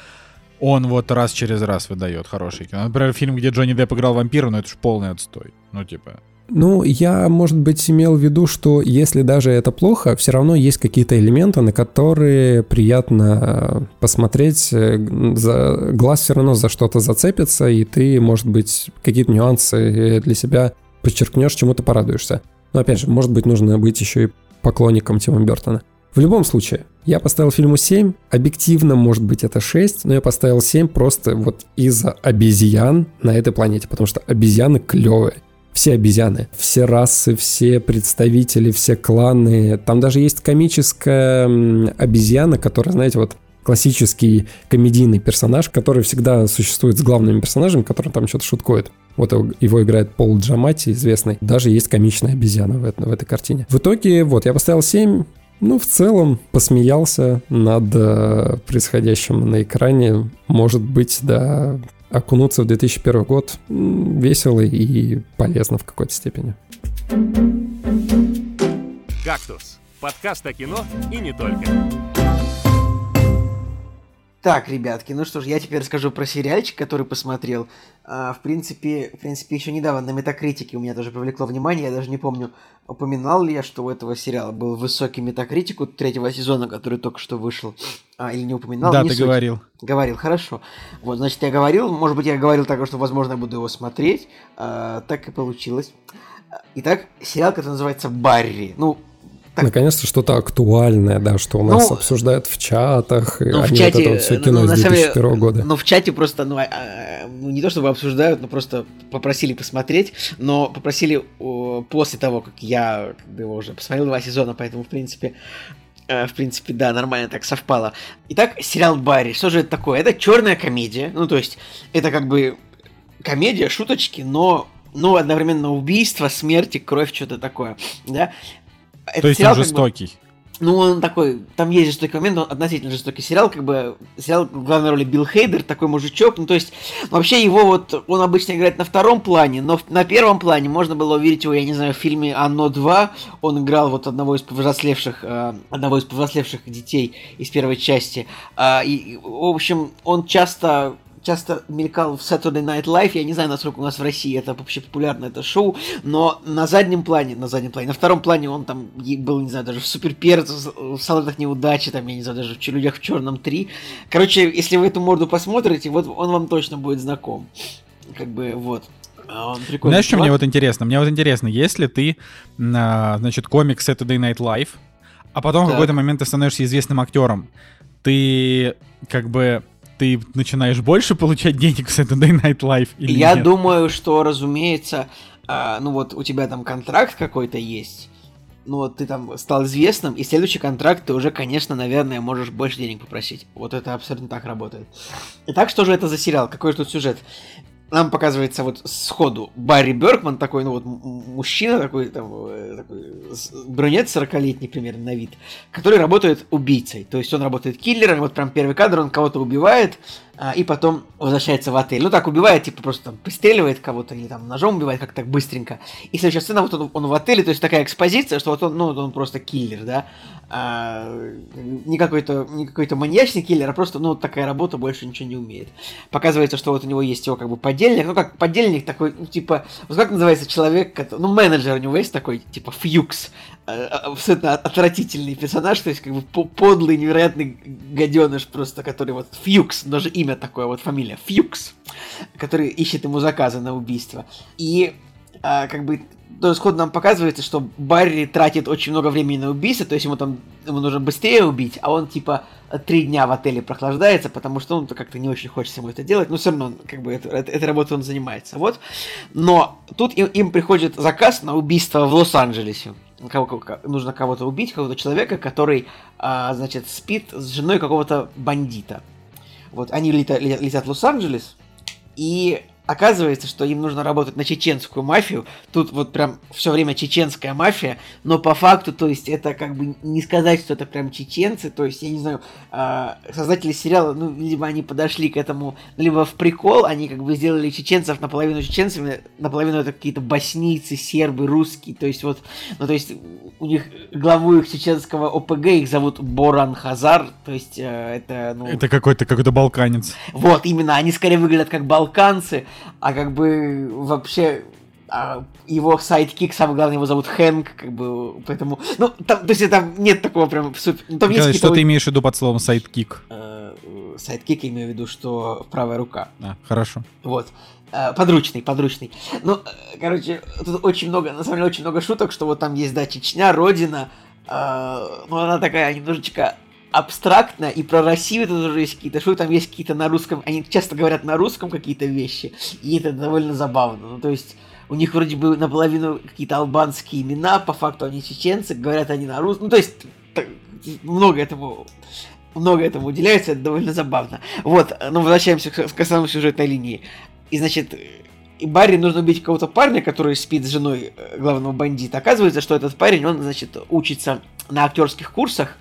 он вот раз через раз выдает хороший кино. Например, фильм, где Джонни Депп играл вампира, ну это же полный отстой. Ну типа... Ну, я, может быть, имел в виду, что если даже это плохо, все равно есть какие-то элементы, на которые приятно посмотреть. За... Глаз все равно за что-то зацепится, и ты, может быть, какие-то нюансы для себя подчеркнешь, чему-то порадуешься. Но опять же, может быть, нужно быть еще и поклонником Тима Бертона. В любом случае, я поставил фильму 7. Объективно, может быть, это 6, но я поставил 7 просто вот из-за обезьян на этой планете, потому что обезьяны клевые. Все обезьяны, все расы, все представители, все кланы. Там даже есть комическая обезьяна, которая, знаете, вот классический комедийный персонаж, который всегда существует с главными персонажами, который там что-то шуткует. Вот его играет Пол Джамати, известный. Даже есть комичная обезьяна в, это, в этой картине. В итоге, вот, я поставил 7. Ну, в целом, посмеялся над э, происходящим на экране. Может быть, да, окунуться в 2001 год весело и полезно в какой-то степени. «Кактус» — подкаст о кино и не только. Так, ребятки, ну что ж, я теперь расскажу про сериальчик, который посмотрел. А, в принципе, в принципе, еще недавно на метакритике у меня тоже привлекло внимание. Я даже не помню, упоминал ли я, что у этого сериала был высокий метакритик у третьего сезона, который только что вышел. А, или не упоминал? Да, не ты суть. говорил. Говорил, хорошо. Вот, значит, я говорил, может быть, я говорил так, что, возможно, я буду его смотреть. А, так и получилось. Итак, сериал, который называется «Барри». Ну, так. Наконец-то что-то актуальное, да, что у нас Ну, обсуждают в чатах, Ну, в они чате, вот это вот все ну, кино ну, с на самом деле, 2001 года. Ну, в чате просто, ну, а, а, ну, не то чтобы обсуждают, но просто попросили посмотреть, но попросили о, после того, как я его уже посмотрел два сезона, поэтому, в принципе, э, в принципе, да, нормально так совпало. Итак, сериал Барри. Что же это такое? Это черная комедия. Ну, то есть, это как бы комедия, шуточки, но, но одновременно убийство, смерти, кровь, что-то такое. Да? Этот То есть сериал он как бы- жестокий. ну, он такой, там есть жестокий момент, он относительно жестокий сериал, как бы, сериал в главной роли Билл Хейдер, такой мужичок, ну, то есть, вообще его вот, он обычно играет на втором плане, но на первом плане можно было увидеть его, я не знаю, в фильме «Оно 2», он играл вот одного из повзрослевших, э, одного из повзрослевших детей из первой части, и, и, в общем, он часто часто мелькал в Saturday Night Live. Я не знаю, насколько у нас в России это вообще популярно, это шоу, но на заднем плане, на заднем плане, на втором плане он там был, не знаю, даже в Супер Перц, в Солдатах неудачи, там, я не знаю, даже в «Чу- Людях в черном 3. Короче, если вы эту морду посмотрите, вот он вам точно будет знаком. Как бы, вот. А Он прикольный Знаешь, что мне вот интересно? Мне вот интересно, если ты, а, значит, комик Saturday Night Live, а потом в Так. какой-то момент ты становишься известным актером, ты как бы ты начинаешь больше получать денег в Saturday Night Live или Я нет? думаю, что, разумеется, а, ну вот у тебя там контракт какой-то есть, ну вот ты там стал известным, и следующий контракт ты уже, конечно, наверное, можешь больше денег попросить. Вот это абсолютно так работает. Итак, что же это за сериал? Какой же тут сюжет? Нам показывается вот сходу Барри Беркман, такой, ну вот мужчина, такой, там, э, такой брюнет 40-летний примерно на вид, который работает убийцей. То есть он работает киллером, вот прям первый кадр, он кого-то убивает, и потом возвращается в отель. Ну так, убивает, типа просто там пристреливает кого-то или там ножом убивает, как так быстренько. И следующая сцена, вот он, он в отеле, то есть такая экспозиция, что вот он, ну, он просто киллер, да. А, не какой-то не какой-то маньячный киллер, а просто, ну, такая работа, больше ничего не умеет. Показывается, что вот у него есть его как бы подельник, ну как подельник такой, ну, типа, вот как называется человек, который, ну, менеджер у него есть такой, типа, Фьюкс, абсолютно отвратительный персонаж, то есть как бы по- подлый, невероятный гаденыш просто, который вот Фьюкс, даже имя такое, вот фамилия, Фьюкс, который ищет ему заказы на убийство. И а, как бы то исходно нам показывается, что Барри тратит очень много времени на убийство, то есть ему там ему нужно быстрее убить, а он типа три дня в отеле прохлаждается, потому что он как-то не очень хочется ему это делать, но все равно как бы это, это- этой работой он занимается. Вот. Но тут им, им приходит заказ на убийство в Лос-Анджелесе. Кого- нужно кого-то убить, какого-то человека, который, а, значит, спит с женой какого-то бандита. Вот они лета- ле- летят в Лос-Анджелес, и оказывается, что им нужно работать на чеченскую мафию. Тут вот прям все время чеченская мафия, но по факту, то есть это как бы не сказать, что это прям чеченцы, то есть я не знаю, а, создатели сериала, ну, либо они подошли к этому, либо в прикол, они как бы сделали чеченцев наполовину чеченцами, наполовину это какие-то боснийцы, сербы, русские, то есть вот, ну, то есть у них главу их чеченского ОПГ, их зовут Боран Хазар, то есть э, это, ну... Это какой-то какой-то балканец. Вот, именно, они скорее выглядят как балканцы, а как бы вообще а, его sidekick, самый главный, его зовут Хэнк, как бы, поэтому, ну, там, то есть там нет такого прям супер... ну, Там есть что ты имеешь в виду под словом sidekick? э, sidekick, я имею в виду, что правая рука. А, хорошо. Вот. Э, Подручный, подручный. Ну, э, короче, тут очень много, на самом деле, очень много шуток, что вот там есть, да, Чечня, Родина, э, ну, она такая немножечко абстрактная, и про Россию тут тоже есть какие-то шутки, там есть какие-то на русском, они часто говорят на русском какие-то вещи, и это довольно забавно. Ну, то есть, у них вроде бы наполовину какие-то албанские имена, по факту они чеченцы, говорят они на русском, ну, то есть, так, много этому много этому уделяется, это довольно забавно. Вот, ну возвращаемся к, к основной сюжетной линии. И значит, и Барри нужно убить какого-то парня, который спит с женой э, главного бандита. Оказывается, что этот парень, он, значит, учится на актерских курсах.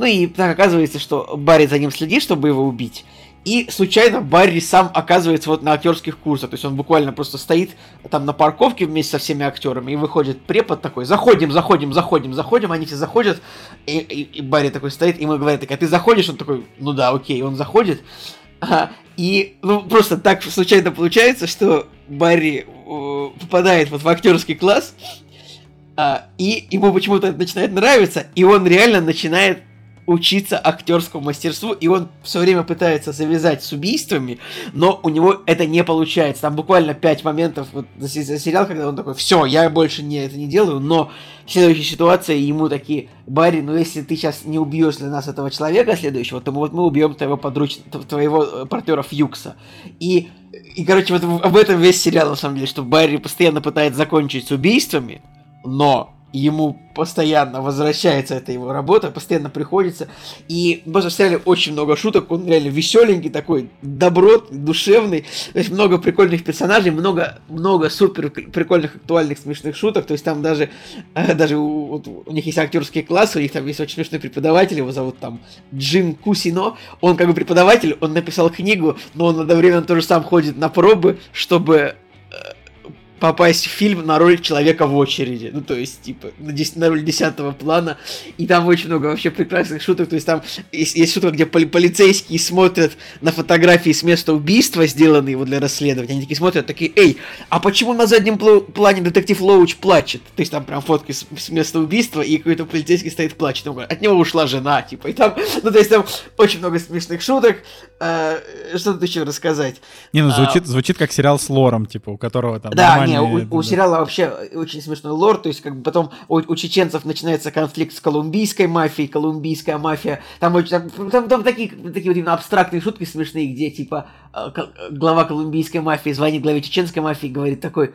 Ну и так оказывается, что Барри за ним следит, чтобы его убить. И случайно Барри сам оказывается вот на актерских курсах. То есть он буквально просто стоит там на парковке вместе со всеми актерами, и выходит препод такой, заходим, заходим, заходим, заходим, они все заходят, и, и, и Барри такой стоит, и мы говорим, так, а ты заходишь? Он такой, ну да, окей, он заходит. А, и ну, просто так случайно получается, что Барри э, попадает вот в актерский класс, а, и ему почему-то это начинает нравиться, и он реально начинает учиться актерскому мастерству, и он все время пытается завязать с убийствами, но у него это не получается. Там буквально пять моментов вот, за, сериал, когда он такой, все, я больше не это не делаю, но в следующей ситуации ему такие, Барри, ну если ты сейчас не убьешь для нас этого человека следующего, то мы, вот мы убьем твоего подруч... твоего э, партнера Фьюкса. И, и, короче, вот об этом весь сериал, на самом деле, что Барри постоянно пытается закончить с убийствами, но ему постоянно возвращается эта его работа, постоянно приходится. И в сериале очень много шуток, он реально веселенький такой, добротный, душевный. То есть много прикольных персонажей, много, много супер прикольных, актуальных, смешных шуток. То есть там даже, э, даже у, вот, у них есть актерские классы, у них там есть очень смешной преподаватель, его зовут там Джин Кусино. Он как бы преподаватель, он написал книгу, но он одновременно тоже сам ходит на пробы, чтобы попасть в фильм на роль человека в очереди. Ну, то есть, типа, на, 10, на роль десятого плана. И там очень много вообще прекрасных шуток. То есть, там есть, есть шутка, где поли полицейские смотрят на фотографии с места убийства, сделанные его для расследования. Они такие смотрят, такие, эй, а почему на заднем плане детектив Лоуч плачет? То есть, там прям фотки с, с места убийства, и какой-то полицейский стоит плачет. Он говорит, от него ушла жена, типа. И там, ну, то есть, там очень много смешных шуток. А, что тут еще рассказать? Не, ну, звучит, а, звучит как сериал с лором, типа, у которого там да, не, у, у сериала вообще очень смешной лор, то есть как бы потом у, у чеченцев начинается конфликт с колумбийской мафией, колумбийская мафия, там, там, там, там такие, такие вот именно абстрактные шутки смешные, где типа э, глава колумбийской мафии звонит главе чеченской мафии и говорит такой,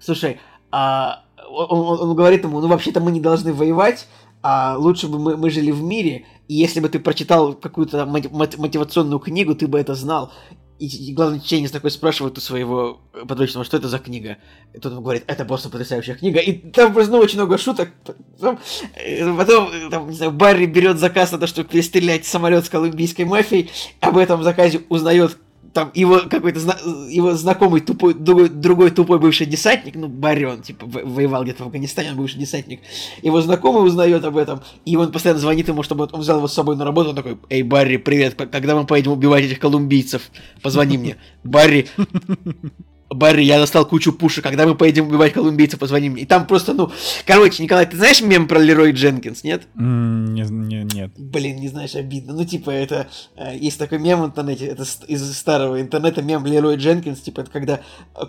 слушай, а он, он, он говорит ему, ну вообще-то мы не должны воевать, а лучше бы мы, мы жили в мире, и если бы ты прочитал какую-то мотивационную книгу, ты бы это знал. И, и главный чеченец такой спрашивает у своего подручного, что это за книга. И тот ему говорит, это просто потрясающая книга. И там просто ну, очень много шуток. Потом, э, потом там, не знаю, Барри берет заказ на то, чтобы перестрелять самолет с колумбийской мафией. Об этом заказе узнает там его какой-то его знакомый тупой, другой, другой тупой бывший десантник, ну, Барион, типа, воевал где-то в Афганистане, он бывший десантник, его знакомый узнает об этом, и он постоянно звонит ему, чтобы он взял его с собой на работу, он такой, эй, Барри, привет, когда мы поедем убивать этих колумбийцев, позвони мне. Барри, Барри, я достал кучу пушек, когда мы поедем убивать колумбийцев, позвони мне. И там просто, ну... Короче, Николай, ты знаешь мем про Лерой Дженкинс, нет? Mm, не, не, нет. Блин, не знаешь, обидно. Ну, типа, это... Э, есть такой мем в интернете, это из старого интернета, мем Лерой Дженкинс, типа, это когда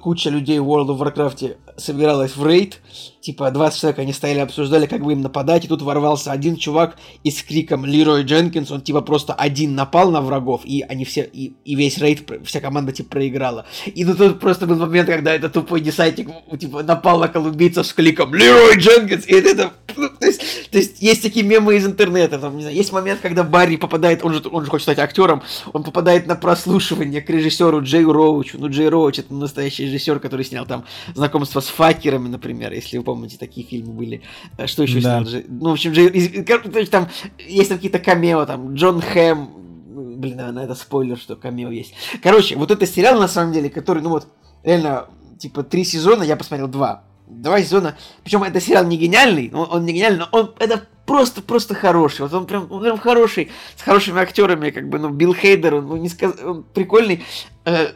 куча людей в World of Warcraft собиралась в рейд, типа 20 человек, они стояли, обсуждали, как бы им нападать, и тут ворвался один чувак и с криком Лерой Дженкинс, он типа просто один напал на врагов, и они все, и, и весь рейд, вся команда типа проиграла. И ну тут просто был момент, когда этот тупой десантник типа напал на колумбийцев с криком Лерой Дженкинс, и это, ну, то, есть, то есть есть такие мемы из интернета, там, не знаю, есть момент, когда Барри попадает, он же, он же хочет стать актером, он попадает на прослушивание к режиссеру Джей Роучу, ну Джей Роуч это настоящий режиссер, который снял там знакомство с факерами, например, если вы помните, такие фильмы были. Э, что еще да. снял? Ну, в общем, там есть там какие-то камео, там, Джон Хэм, блин, наверное, это спойлер, что камео есть. Короче, вот это сериал, на самом деле, который, ну вот, реально, типа, три сезона, я посмотрел два. Два сезона. Причем это сериал не гениальный, он, он не гениальный, но он это просто, просто хороший. Вот он прям, он прям хороший, с хорошими актерами, как бы, ну, Билл Хейдер, он, ну, не сказ... он прикольный. Э,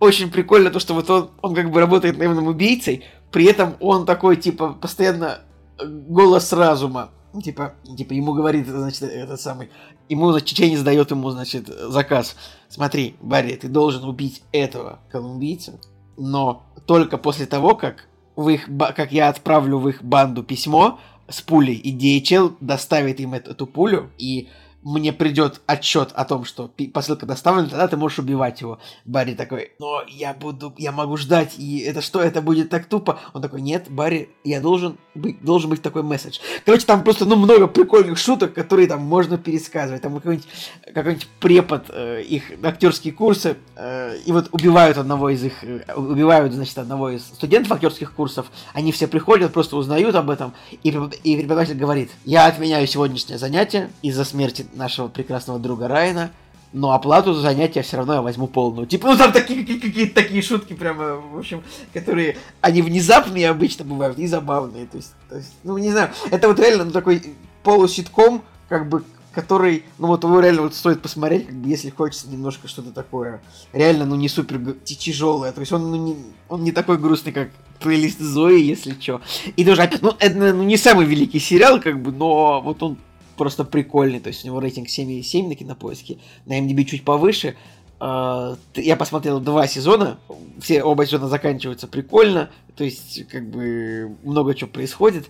очень прикольно то, что вот он, он как бы работает наемным убийцей, при этом он такой, типа, постоянно э, голос разума. Типа, типа ему говорит, значит, этот самый, ему, значит, чеченец дает ему, значит, заказ. Смотри, Барри, ты должен убить этого колумбийца, но только после того, как в их, как я отправлю в их банду письмо с пулей, и DHL доставит им эту, эту пулю, и мне придет отчет о том, что посылка доставлена, тогда ты можешь убивать его. Барри такой, но я буду, я могу ждать, и это что, это будет так тупо? Он такой, нет, Барри, я должен быть, должен быть такой месседж. Короче, там просто, ну, много прикольных шуток, которые там можно пересказывать. Там какой-нибудь, какой-нибудь препод, э, их актерские курсы, э, и вот убивают одного из их, э, убивают, значит, одного из студентов актерских курсов, они все приходят, просто узнают об этом, и, и преподаватель говорит, я отменяю сегодняшнее занятие из-за смерти нашего прекрасного друга Райана, но оплату за занятия все равно я возьму полную. Типа, ну там такие какие-то такие шутки прямо, в общем, которые, они внезапные обычно бывают и забавные. То есть, то есть ну не знаю, это вот реально ну, такой полуситком, как бы, который, ну вот его реально вот стоит посмотреть, как бы, если хочется немножко что-то такое, реально, ну не супер тяжелое. То есть он, ну, не, он не такой грустный, как плейлист Зои, если что. И тоже, ну, это ну, не самый великий сериал, как бы, но вот он просто прикольный. То есть у него рейтинг 7,7 на кинопоиске, на MDB чуть повыше. А, я посмотрел два сезона, все оба сезона заканчиваются прикольно, то есть как бы много чего происходит.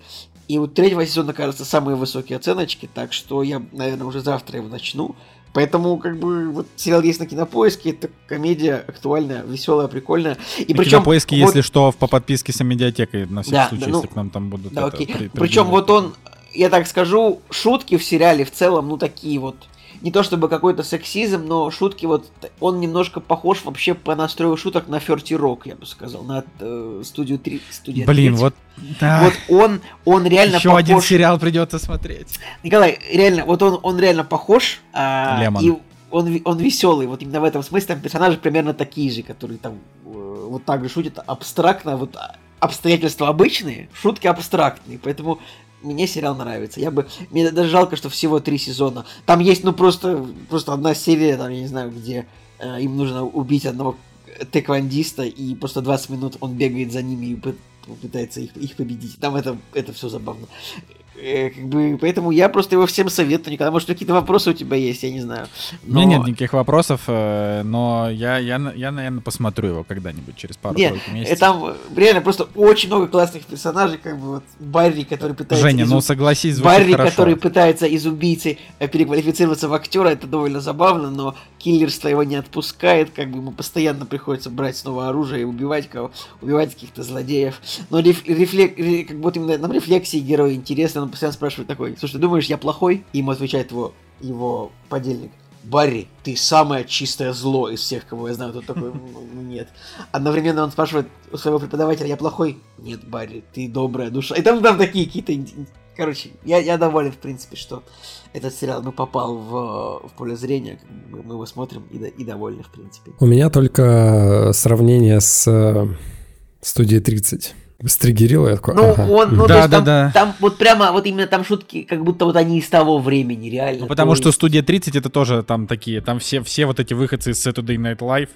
И вот третьего сезона, кажется, самые высокие оценочки, так что я, наверное, уже завтра его начну. Поэтому, как бы, вот сериал есть на кинопоиске, это комедия актуальная, веселая, прикольная. И на причем, кинопоиске, вот... если что, по подписке с медиатекой, на всякий да, случай, да, ну, если к нам там будут. Да, это, окей. При, причем вот он я так скажу, шутки в сериале в целом, ну, такие вот, не то чтобы какой-то сексизм, но шутки вот, он немножко похож вообще по настрою шуток на Ферти Рок, я бы сказал, на э, студию 3. Студия Блин, 30. вот, да. Вот он, он реально Еще похож... один сериал придется смотреть. Николай, реально, вот он, он реально похож. А, Лемон. И он, он веселый, вот именно в этом смысле, там персонажи примерно такие же, которые там э, вот так же шутят абстрактно, вот обстоятельства обычные, шутки абстрактные, поэтому мне сериал нравится. Я бы... Мне даже жалко, что всего три сезона. Там есть, ну, просто, просто одна серия, там, я не знаю, где э, им нужно убить одного тэквондиста, и просто 20 минут он бегает за ними и пытается их, их победить. Там это, это все забавно. Э, как бы, поэтому я просто его всем советую. Никогда, может, какие-то вопросы у тебя есть, я не знаю. Но... У меня нет никаких вопросов, э, но я, я, я, наверное, посмотрю его когда-нибудь через пару нет, месяцев. Там реально просто очень много классных персонажей, как бы вот Барри, который пытается... Женя, из... ну согласись, Барри, хорошо. который пытается из убийцы э, переквалифицироваться в актера, это довольно забавно, но киллерство его не отпускает, как бы ему постоянно приходится брать снова оружие и убивать кого, убивать каких-то злодеев. Но реф, рефлек, как вот именно нам рефлексии героя интересны, он постоянно спрашивает такой, слушай, ты думаешь, я плохой? И ему отвечает его, его подельник. Барри, ты самое чистое зло из всех, кого я знаю. Тут такой, «Ну, нет. Одновременно он спрашивает у своего преподавателя, я плохой? Нет, Барри, ты добрая душа. И там, там такие какие-то... Короче, я, я доволен, в принципе, что этот сериал ну, попал в, в поле зрения. Мы, мы его смотрим и, и довольны, в принципе. У меня только сравнение с э, студией 30 стригерил, я такой, Ну, ага. он, ну, да, то есть, да, там, да. там вот прямо, вот именно там шутки, как будто вот они из того времени, реально. Ну, потому что студия 30 это тоже там такие, там все, все вот эти выходцы из Saturday Night Live,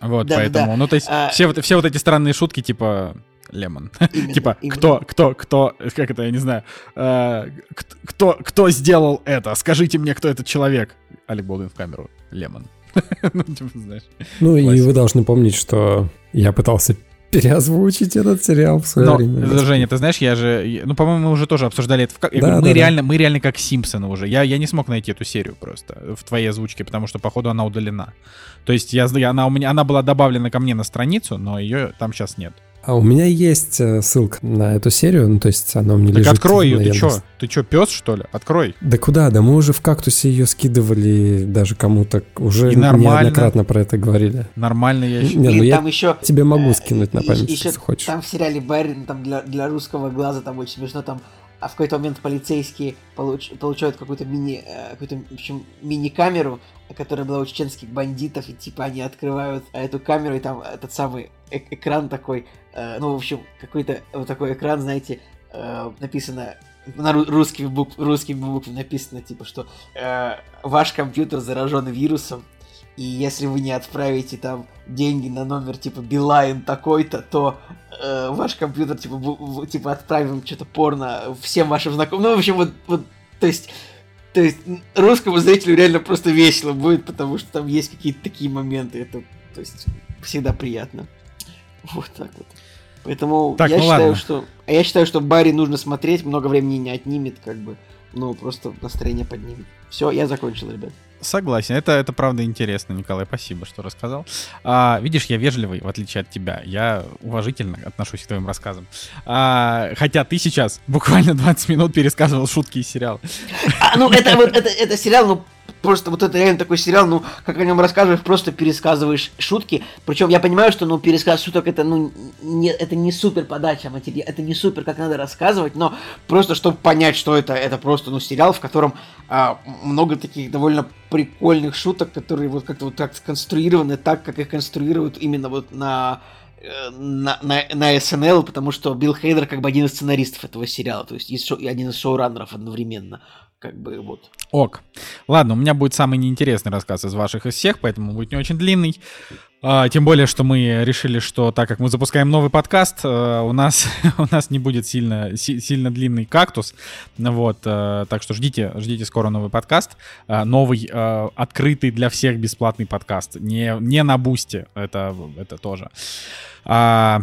вот, да, поэтому, да. ну, то есть, а... все, вот, все вот эти странные шутки, типа, Лемон. типа, кто, кто, кто, как это, я не знаю, э, кто, кто сделал это? Скажите мне, кто этот человек? Алек Болдуин в камеру. Лемон. ну, типа, знаешь. Ну, и вы должны помнить, что я пытался переозвучить этот сериал в свое Но, время. Женя, ты знаешь, я же, ну, по-моему, мы уже тоже обсуждали это. В... Да, говорю, мы да, реально, да. мы реально как Симпсоны уже. Я, я не смог найти эту серию просто в твоей озвучке, потому что, походу, она удалена. То есть я, она, у меня, она была добавлена ко мне на страницу, но ее там сейчас нет. А у меня есть э, ссылка на эту серию, ну то есть она у меня так лежит. открой ее, ты чё? Ты чё, пес что ли? Открой. Да куда? Да мы уже в кактусе ее скидывали даже кому-то уже И нормально. неоднократно про это говорили. Нормально я еще. Не, ну я там еще тебе могу скинуть на память, еще, если хочешь. Там в сериале Барин, там для, для русского глаза там очень смешно, там а в какой-то момент полицейские получ, получают какую-то мини, э, какую-то, в общем, мини-камеру, которая была у чеченских бандитов, и типа они открывают эту камеру, и там этот самый э экран такой, э, ну, в общем, какой-то вот такой экран, знаете, э, написано на русскими, букв, русскими буквами написано, типа, что э, ваш компьютер заражен вирусом, и если вы не отправите там деньги на номер типа Билайн такой-то, то э, ваш компьютер типа, в, типа отправим что-то порно всем вашим знакомым. Ну, в общем, вот, вот то есть то есть русскому зрителю реально просто весело будет, потому что там есть какие-то такие моменты. Это, то есть, всегда приятно. Вот так вот. Поэтому так, я ну считаю, ладно. что. А я считаю, что Барри нужно смотреть, много времени не отнимет, как бы. Ну, просто настроение поднимет. Все, я закончил, ребят. Согласен, это, это правда интересно, Николай, спасибо, что рассказал. А, видишь, я вежливый, в отличие от тебя. Я уважительно отношусь к твоим рассказам. А, хотя ты сейчас буквально 20 минут пересказывал шутки из сериала. А, ну, это вот это, это сериал, ну, просто вот это реально такой сериал, ну, как о нем рассказываешь, просто пересказываешь шутки. Причем я понимаю, что, ну, пересказ шуток это, ну, не, это не супер подача материала, это не супер, как надо рассказывать, но просто чтобы понять, что это, это просто, ну, сериал, в котором а, много таких довольно прикольных шуток, которые вот как-то вот так сконструированы, так, как их конструируют именно вот на э, на, на, на SNL, потому что Билл Хейдер как бы один из сценаристов этого сериала, то есть и, один из шоураннеров одновременно как бы вот. Ок. Ладно, у меня будет самый неинтересный рассказ из ваших из всех, поэтому будет не очень длинный. А, тем более, что мы решили, что так как мы запускаем новый подкаст, а, у нас у нас не будет сильно си, сильно длинный кактус, вот, а, так что ждите ждите скоро новый подкаст, а, новый открытый для всех бесплатный подкаст, не не на бусте, это это тоже. А,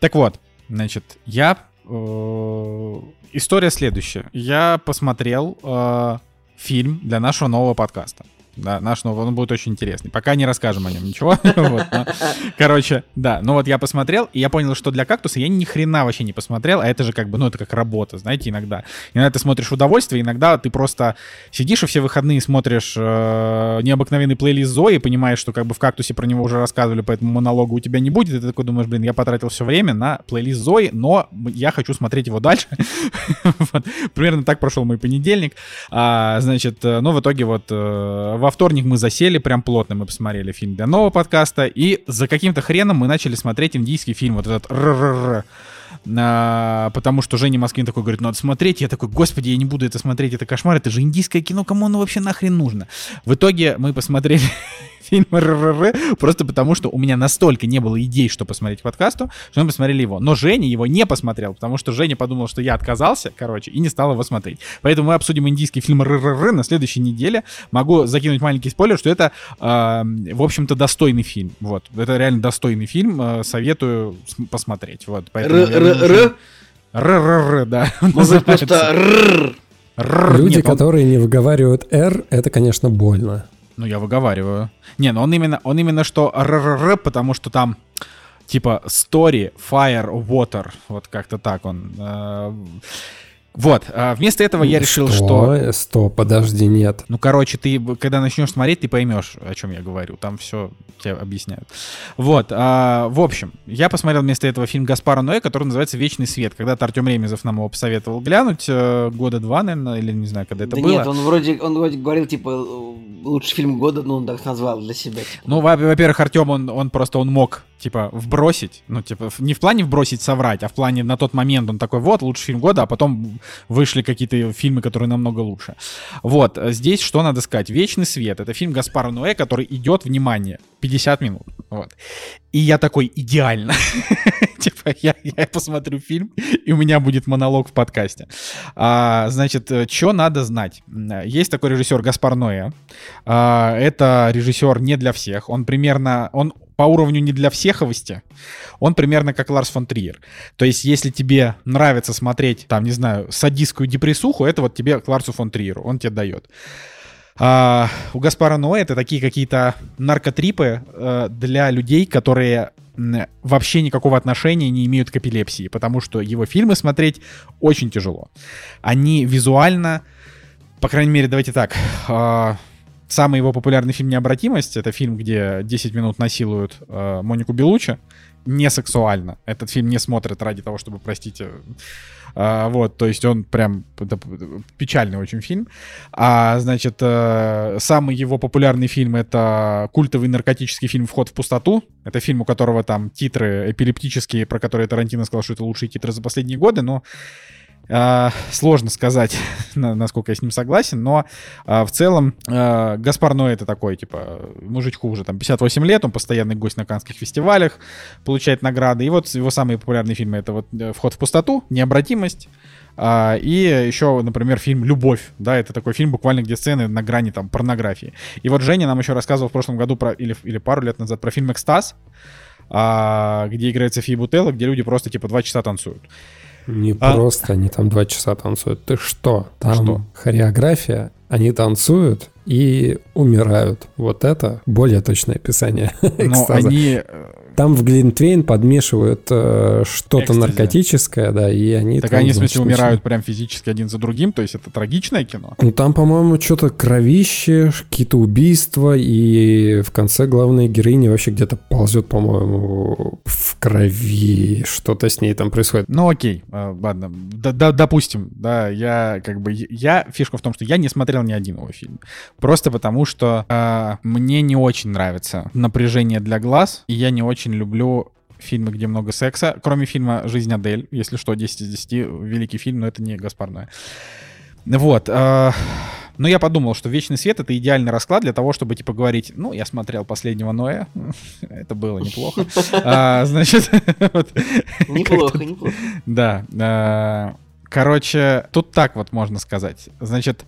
так вот, значит, я э, история следующая. Я посмотрел э, фильм для нашего нового подкаста. Да, наш новый, он будет очень интересный. Пока не расскажем о нем ничего. Короче, да. Ну вот я посмотрел, и я понял, что для кактуса я ни хрена вообще не посмотрел, а это же как бы, ну это как работа, знаете, иногда. Иногда ты смотришь удовольствие, иногда ты просто сидишь и все выходные смотришь э, необыкновенный плейлист Зои, понимаешь, что как бы в кактусе про него уже рассказывали, поэтому монолога у тебя не будет, и ты такой думаешь, блин, я потратил все время на плейлист Зои, но я хочу смотреть его дальше. Примерно так прошел мой понедельник. А, значит, э, ну в итоге вот э, во вторник мы засели прям плотно, мы посмотрели фильм для нового подкаста, и за каким-то хреном мы начали смотреть индийский фильм, вот этот а, потому что Женя Москвин такой говорит, надо смотреть. Я такой, господи, я не буду это смотреть, это кошмар, это же индийское кино, кому оно вообще нахрен нужно? В итоге мы посмотрели фильм РРР, просто потому что у меня настолько не было идей, что посмотреть к подкасту, что мы посмотрели его. Но Женя его не посмотрел, потому что Женя подумал, что я отказался, короче, и не стал его смотреть. Поэтому мы обсудим индийский фильм РРР на следующей неделе. Могу закинуть маленький спойлер, что это, э, в общем-то, достойный фильм. Вот, это реально достойный фильм, э, советую посмотреть. Вот, поэтому... РРР? РРР, да. Может, просто Люди, которые не выговаривают «р», это, конечно, больно. Ну, я выговариваю. Не, ну он именно, он именно что РРР, потому что там типа story, fire, water. Вот как-то так он. Вот, а вместо этого я решил, что... Что? Стоп, подожди, нет. Ну, короче, ты, когда начнешь смотреть, ты поймешь, о чем я говорю. Там все тебе объясняют. Вот, а, в общем, я посмотрел вместо этого фильм Гаспара Ноэ, который называется «Вечный свет». Когда-то Артем Ремезов нам его посоветовал глянуть, э, года два, наверное, или не знаю, когда это да было. нет, он вроде, он вроде говорил, типа, лучший фильм года, ну, он так назвал для себя. Типа. Ну, во-первых, Артем, он, он просто, он мог, типа, вбросить, ну, типа, не в плане вбросить, соврать, а в плане на тот момент он такой, вот, лучший фильм года, а потом вышли какие-то фильмы, которые намного лучше. Вот, здесь что надо сказать? «Вечный свет» — это фильм Гаспара Ноэ, который идет, внимание, 50 минут. Вот. И я такой, идеально. типа, я, я посмотрю фильм, и у меня будет монолог в подкасте. А, значит, что надо знать? Есть такой режиссер Гаспар Ноэ. А, это режиссер не для всех. Он примерно, он по уровню не для всеховости, он примерно как Ларс фон Триер. То есть, если тебе нравится смотреть, там, не знаю, садистскую депрессуху, это вот тебе к Ларсу фон Триеру, он тебе дает. А, у Гаспара Ноэ это такие какие-то наркотрипы э, для людей, которые вообще никакого отношения не имеют к эпилепсии, потому что его фильмы смотреть очень тяжело. Они визуально, по крайней мере, давайте так, э, самый его популярный фильм «Необратимость» — это фильм, где 10 минут насилуют э, Монику Белучи, не сексуально. Этот фильм не смотрят ради того, чтобы, простите, а, вот, то есть он прям это, печальный очень фильм. А, значит, а, самый его популярный фильм это культовый наркотический фильм «Вход в пустоту». Это фильм, у которого там титры эпилептические, про которые Тарантино сказал, что это лучшие титры за последние годы, но Uh, сложно сказать, насколько я с ним согласен, но uh, в целом uh, Гаспар Ноэ это такой, типа, мужичку уже там 58 лет, он постоянный гость на канских фестивалях, получает награды. И вот его самые популярные фильмы это вот э, «Вход в пустоту», «Необратимость», и еще, например, фильм «Любовь». Да, это такой фильм, буквально где сцены на грани там порнографии. И вот Женя нам еще рассказывал в прошлом году про, или, или пару лет назад про фильм «Экстаз», где играет София Бутелла, где люди просто типа два часа танцуют. Не а... просто они там два часа танцуют. Ты что? Там что? хореография, они танцуют и умирают. Вот это более точное описание Но они... Там в Глинтвейн подмешивают э, что-то наркотическое, да, и они... Так там, они, в значит, смысле, умирают прям физически один за другим, то есть это трагичное кино? Ну, там, по-моему, что-то кровище, какие-то убийства, и в конце главная героиня вообще где-то ползет, по-моему, в крови. Что-то с ней там происходит. Ну окей, э, ладно, допустим, да, я как бы, я, фишка в том, что я не смотрел ни один его фильм, просто потому что э, мне не очень нравится напряжение для глаз, и я не очень люблю фильмы, где много секса, кроме фильма «Жизнь Адель», если что, 10 из 10, великий фильм, но это не Гаспар Ноэ. Вот, э, но я подумал, что «Вечный свет» — это идеальный расклад для того, чтобы, типа, говорить, ну, я смотрел «Последнего Ноя», это было неплохо, А, значит, Неплохо, неплохо. да. э, Короче, тут так вот можно сказать. Значит,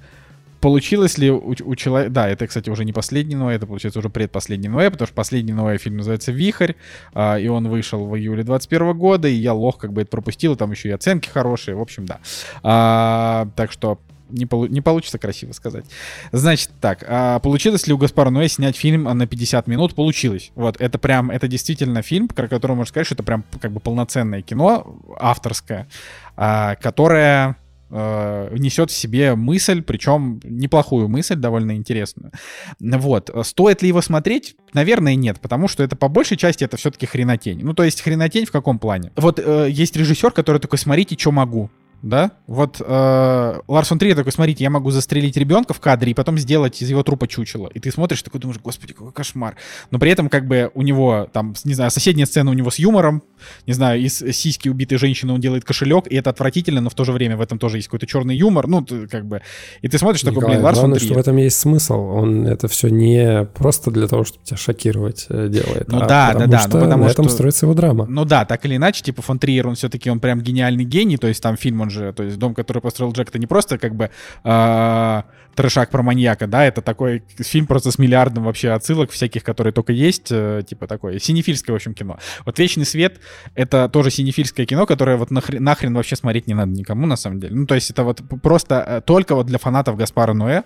получилось ли у, человека... Да, это, кстати, уже не последний Ноэ, это, получается, уже предпоследний Ноэ, потому что последний Ноэ фильм называется «Вихрь», а, и он вышел в июле 21 года, и я лох как бы это пропустил, там еще и оценки хорошие, в общем, да. А, так что не, полу- не получится красиво сказать. Значит, так, а получилось ли у Гаспара Ноэ снять фильм на 50 минут? Получилось. Вот, это прям, это действительно фильм, про который можно сказать, что это прям как бы полноценное кино, авторское, а, которое э, несет в себе мысль, причем неплохую мысль, довольно интересную. Вот. Стоит ли его смотреть? Наверное, нет, потому что это по большей части это все-таки хренотень. Ну, то есть хренотень в каком плане? Вот э, есть режиссер, который такой, смотрите, что могу. Да? Вот э, Ларс фон Триер такой, смотрите, я могу застрелить ребенка в кадре и потом сделать из его трупа чучело. И ты смотришь, такой думаешь, господи, какой кошмар. Но при этом как бы у него там, не знаю, соседняя сцена у него с юмором, не знаю, из сиськи убитой женщины он делает кошелек, и это отвратительно, но в то же время в этом тоже есть какой-то черный юмор, ну, ты, как бы, и ты смотришь, такой, Николай, блин, Ларс фон главное, что в этом есть смысл. Он это все не просто для того, чтобы тебя шокировать э, делает. Ну а да, потому да, да, ну Что потому на этом что- строится его драма. Ну да, так или иначе, типа фон Триер, он все-таки, он прям гениальный гений, то есть там фильм, он же, то есть «Дом, который построил Джек», это не просто как бы а, трешак про маньяка, да, это такой фильм просто с миллиардом вообще отсылок всяких, которые только есть, э, типа такое, синефильское, в общем, кино. Вот «Вечный свет» — это тоже синефильское кино, которое вот нахрен, нахрен вообще смотреть не надо никому, на самом деле. Ну, то есть это вот просто э, только вот для фанатов Гаспара Ноэ,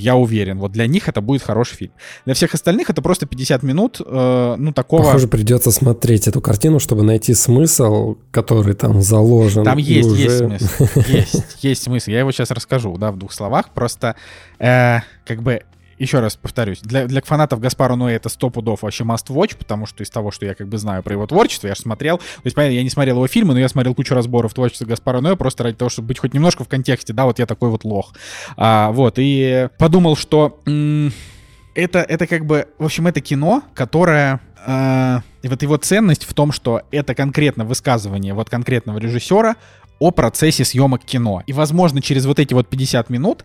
я уверен, вот для них это будет хороший фильм. Для всех остальных это просто 50 минут, э, ну, такого... Похоже, придется смотреть эту картину, чтобы найти смысл, который там заложен. Там есть, уже- есть смысл. Есть, есть смысл. Я его сейчас расскажу, да, в двух словах. Просто, э, как бы, еще раз повторюсь, для, для фанатов Гаспара Ноэ это сто пудов вообще must watch, потому что из того, что я как бы знаю про его творчество, я же смотрел, то есть, понятно, я не смотрел его фильмы, но я смотрел кучу разборов творчества Гаспара Ноэ просто ради того, чтобы быть хоть немножко в контексте, да, вот я такой вот лох. А, вот, и подумал, что м, это, это как бы, в общем, это кино, которое... э, и вот его ценность в том, что это конкретно высказывание вот конкретного режиссера о процессе съемок кино. И, возможно, через вот эти вот 50 минут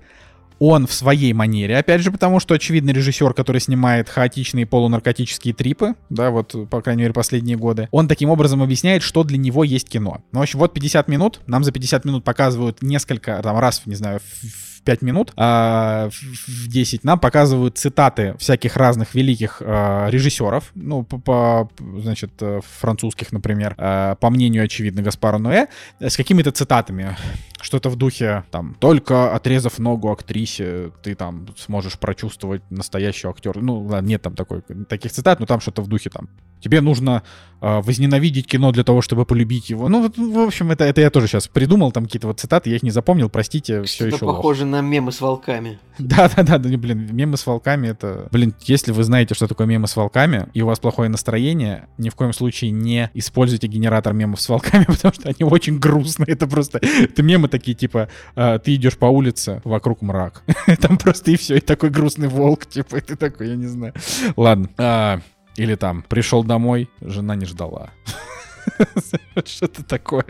он в своей манере, опять же, потому что, очевидно, режиссер, который снимает хаотичные полунаркотические трипы, да, вот, по крайней мере, последние годы, он таким образом объясняет, что для него есть кино. Ну, в общем, вот 50 минут, нам за 50 минут показывают несколько, там, раз, не знаю, в 5 минут, а в в 10 нам показывают цитаты всяких разных великих а, режиссеров, ну, по, по, значит, э, французских, например, а, по мнению, очевидно, Гаспара Ноэ, с какими-то цитатами. Что-то в духе, там, только отрезав ногу актрисе, ты там сможешь прочувствовать настоящего актера. Ну, ладно, нет там такой, таких цитат, но там что-то в духе, там, тебе нужно э, возненавидеть кино для того, чтобы полюбить его. Ну, вот, в общем, это, это я тоже сейчас придумал, там какие-то вот цитаты, я их не запомнил, простите, все Что-то еще лох. похоже на мемы с волками. Да-да-да, да, блин, мемы с волками это... Блин, если вы знаете, что такое мемы с волками, и у вас плохое настроение, ни в коем случае не используйте генератор мемов с волками, потому что они очень грустные. Это просто... Это мемы такие, типа, а, ты идешь по улице, вокруг мрак. Там просто и все, и такой грустный волк, типа, и ты такой, я не знаю. Ладно. А, Или там, пришел домой, жена не ждала. Что-то такое.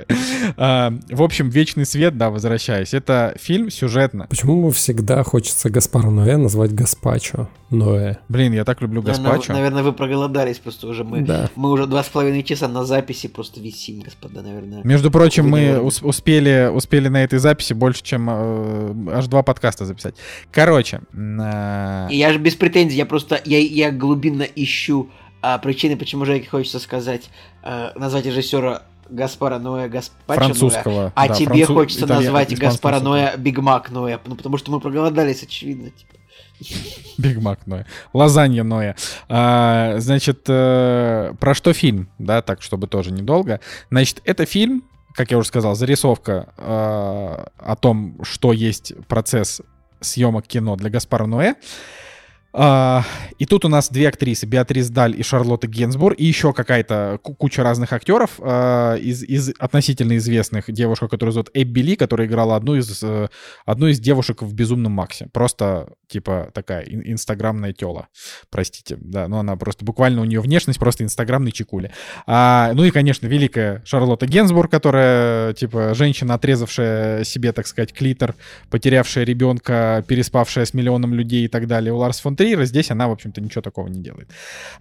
А, В общем, «Вечный свет», да, возвращаясь, это фильм сюжетно. Почему всегда хочется Гаспара Ноэ назвать Гаспачо Ноэ? Блин, я так люблю Наверное, Гаспачо. Наверное, вы проголодались просто уже. Мы, Да. мы уже два с половиной часа на записи просто висим, господа, наверное. Между прочим, мы успели, успели на этой записи больше, чем э, аж два подкаста записать. Короче, э, И я же без претензий, я просто, я, я глубинно ищу а, причины, почему Жеке хочется сказать, а, назвать режиссера Гаспара Ноя Гаспачо Ноя, французского. а да, тебе француз- хочется итальян- назвать Гаспара. Ноя Биг Мак Ноя, ну потому что мы проголодались, очевидно. типа. Биг Мак Ноя. Лазанья Ноя. А, значит, э, про что фильм? Да, так, чтобы тоже недолго. Значит, это фильм, как я уже сказал, зарисовка э, о том, что есть процесс съемок кино для Гаспара Ноэ. А, и тут у нас две актрисы, Беатрис Даль и Шарлотта Генсбур, и еще какая-то куча разных актеров а, из, из относительно известных. Девушка, которую зовут Эбби Ли, которая играла одну из, э, одну из девушек в «Безумном Максе». Просто, типа, такая инстаграмная тела. Простите, да, но она просто, буквально у нее внешность просто инстаграмный чекули. А, ну и, конечно, великая Шарлотта Генсбур, которая, типа, женщина, отрезавшая себе, так сказать, клитор, потерявшая ребенка, переспавшая с миллионом людей и так далее. У Ларс фон Триера. Здесь она, в общем-то, ничего такого не делает.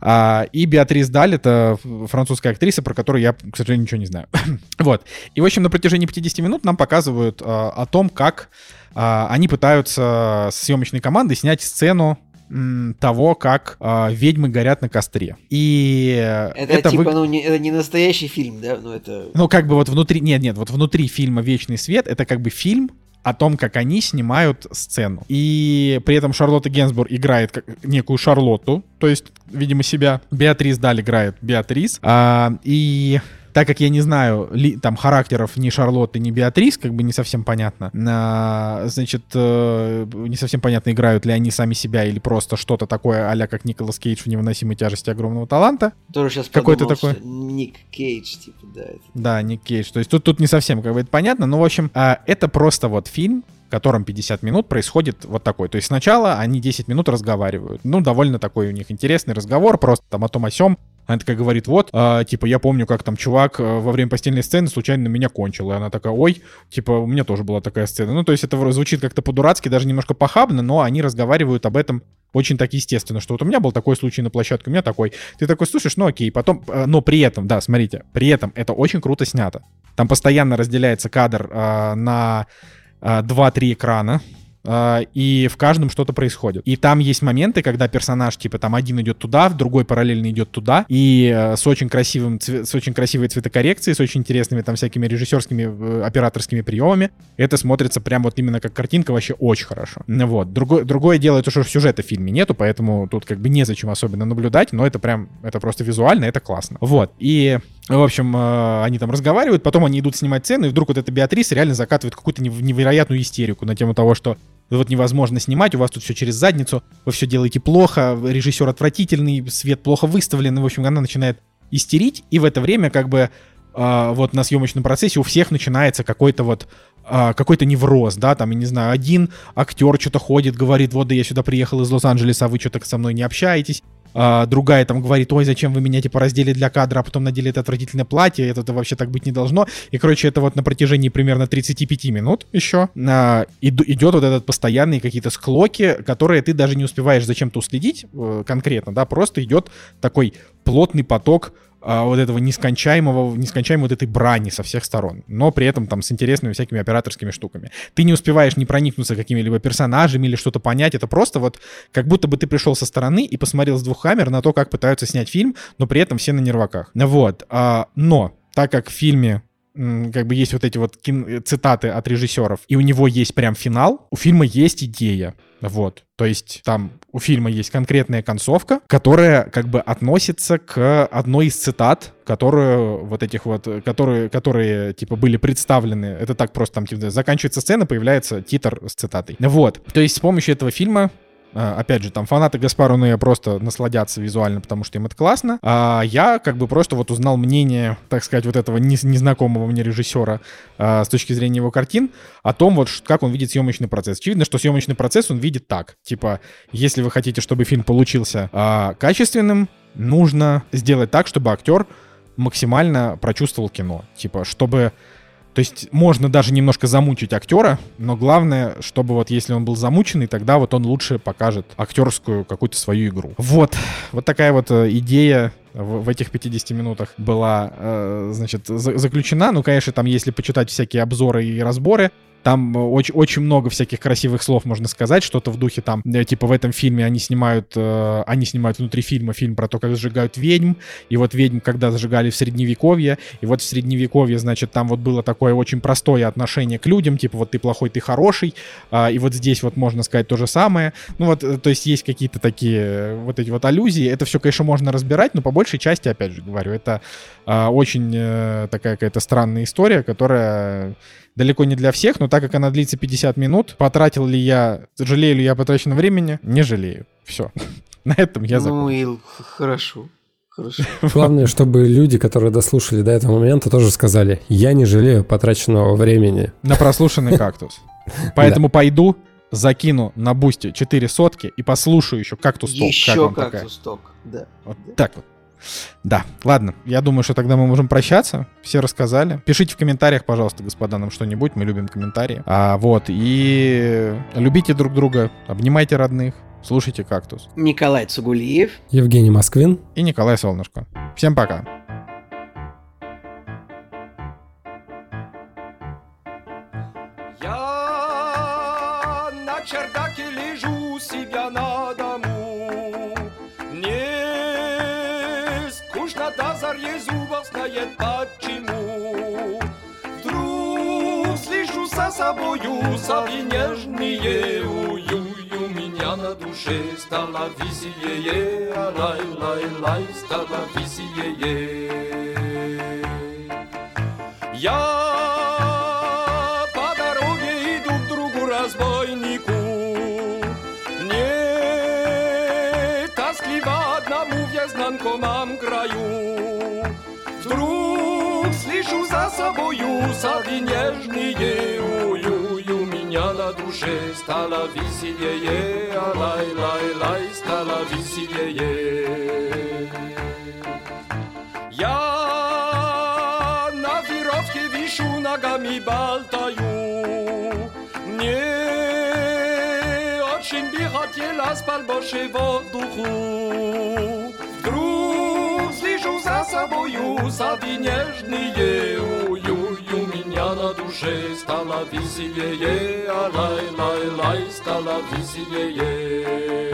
А, и Беатрис Даль — это французская актриса, про которую я, к сожалению, ничего не знаю. вот. И, в общем, на протяжении 50 минут нам показывают а, о том, как а, они пытаются с съемочной командой снять сцену того, как э, ведьмы горят на костре. И это, это типа, вы... ну, не, это не настоящий фильм, да? Ну, это... ну, как бы вот внутри, нет, нет, вот внутри фильма Вечный свет это как бы фильм, о том, как они снимают сцену. И при этом Шарлотта Генсбур играет как некую Шарлотту, то есть, видимо, себя. Беатрис Даль играет Беатрис. А, и так как я не знаю ли, там характеров ни Шарлотты, ни Беатрис, как бы не совсем понятно. А, значит, э, не совсем понятно, играют ли они сами себя или просто что-то такое, а как Николас Кейдж в невыносимой тяжести огромного таланта. Тоже сейчас Какой-то такой. Ник Кейдж, типа, да. Это... Да, Ник Кейдж. То есть тут, тут не совсем как бы это понятно, но, в общем, а, это просто вот фильм, в котором 50 минут происходит вот такой. То есть сначала они 10 минут разговаривают. Ну, довольно такой у них интересный разговор, просто там о том о сём. Она такая говорит, вот, а, типа, я помню, как там чувак э, во время постельной сцены случайно меня кончил. И она такая, ой, типа, у меня тоже была такая сцена. Ну, то есть это звучит как-то по-дурацки, даже немножко похабно, но они разговаривают об этом очень так естественно, что вот у меня был такой случай на площадке, у меня такой. Ты такой слушаешь, ну окей, потом, э, но при этом, да, смотрите, при этом это очень круто снято. Там постоянно разделяется кадр э, на э, 2-3 экрана, и в каждом что-то происходит. И там есть моменты, когда персонаж, типа, там один идет туда, другой параллельно идет туда, и э, с очень красивым, с очень красивой цветокоррекцией, с очень интересными там всякими режиссерскими, э, операторскими приемами. Это смотрится прям вот именно как картинка вообще очень хорошо. Вот. Другое, другое дело, то, что сюжета в фильме нету, поэтому тут как бы незачем особенно наблюдать, но это прям, это просто визуально, это классно. Вот. И в общем, э, они там разговаривают, потом они идут снимать сцены, и вдруг вот эта Беатрис реально закатывает какую-то невероятную истерику на тему того, что вот невозможно снимать, у вас тут все через задницу, вы все делаете плохо, режиссер отвратительный, свет плохо выставлен, в общем, она начинает истерить, и в это время как бы э, вот на съемочном процессе у всех начинается какой-то вот а, какой-то невроз, да, там, я не знаю, один актер что-то ходит, говорит, вот да я сюда приехал из Лос-Анджелеса, а вы что-то со мной не общаетесь, а, другая там говорит, ой, зачем вы меня типа раздели для кадра, а потом надели это отвратительное платье, это, вообще так быть не должно. И, короче, это вот на протяжении примерно 35 минут еще а, идет вот этот постоянные какие-то склоки, которые ты даже не успеваешь зачем-то уследить э, конкретно, да, просто идет такой плотный поток а, вот этого нескончаемого, нескончаемой вот этой брани со всех сторон, но при этом там с интересными всякими операторскими штуками. Ты не успеваешь не проникнуться какими-либо персонажами или что-то понять, это просто вот как будто бы ты пришел со стороны и посмотрел с двух камер на то, как пытаются снять фильм, но при этом все на нерваках. Вот, а, но так как в фильме как бы есть вот эти вот цитаты от режиссеров, и у него есть прям финал, у фильма есть идея. Вот. То есть там у фильма есть конкретная концовка, которая как бы относится к одной из цитат, которую вот этих вот, которые, которые типа были представлены. Это так просто там типа заканчивается сцена, появляется титр с цитатой. Вот. То есть с помощью этого фильма опять же, там фанаты Гаспара Ноя просто насладятся визуально, потому что им это классно. А я как бы просто вот узнал мнение, так сказать, вот этого незнакомого мне режиссера а, с точки зрения его картин о том, вот как он видит съемочный процесс. Очевидно, что съемочный процесс он видит так. Типа, если вы хотите, чтобы фильм получился а, качественным, нужно сделать так, чтобы актер максимально прочувствовал кино. Типа, чтобы то есть можно даже немножко замучить актера, но главное, чтобы вот если он был замученный, тогда вот он лучше покажет актерскую какую-то свою игру. Вот, вот такая вот э, идея в, в этих 50 минутах была, э, значит, за, заключена. Ну, конечно, там, если почитать всякие обзоры и разборы, Там очень, очень много всяких красивых слов можно сказать, что-то в духе там, э, типа в этом фильме они снимают, э, они снимают внутри фильма фильм про то, как сжигают ведьм, и вот ведьм, когда сжигали в Средневековье, и вот в Средневековье, значит, там вот было такое очень простое отношение к людям, типа вот ты плохой, ты хороший, э, и вот здесь вот можно сказать то же самое. Ну вот, э, то есть есть какие-то такие э, вот эти вот аллюзии. Это все, конечно, можно разбирать, но по большей части, опять же говорю, это э, очень э, такая какая-то странная история, которая далеко не для всех, но так как она длится 50 минут, потратил ли я, жалею ли я потраченного времени? Не жалею. Все. На этом я закончил. Ну и хорошо. Хорошо. Главное, чтобы люди, которые дослушали до этого момента, тоже сказали, я не жалею потраченного времени. На прослушанный кактус. Поэтому пойду, закину на бусте 4 сотки и послушаю еще кактус ток. Еще кактус ток, да. Вот так вот. Да, ладно, я думаю, что тогда мы можем прощаться. Все рассказали. Пишите в комментариях, пожалуйста, господа, нам что-нибудь. Мы любим комментарии. А, вот, и любите друг друга, обнимайте родных, слушайте «Кактус». Николай Цугулиев. Евгений Москвин. И Николай Солнышко. Всем пока. Почему. Вдруг слышу за собою сови нежные ую меня на душе стало веселее, а лай лай лай стало веселее. Я собою сови нежные ую меня на душе стало веселее, а лай лай лай стало веселее. Я на веревке вишу, ногами болтаю. Мне очень бы хотелось побольше воздуху. За собою сови нежные ую меня на душе стало веселее, а лай лай лай стало веселее.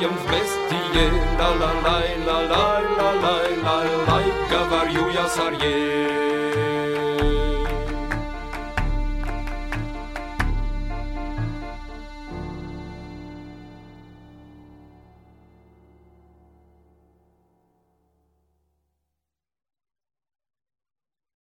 triumfbestie, la la la la la la la la la la la la la la la la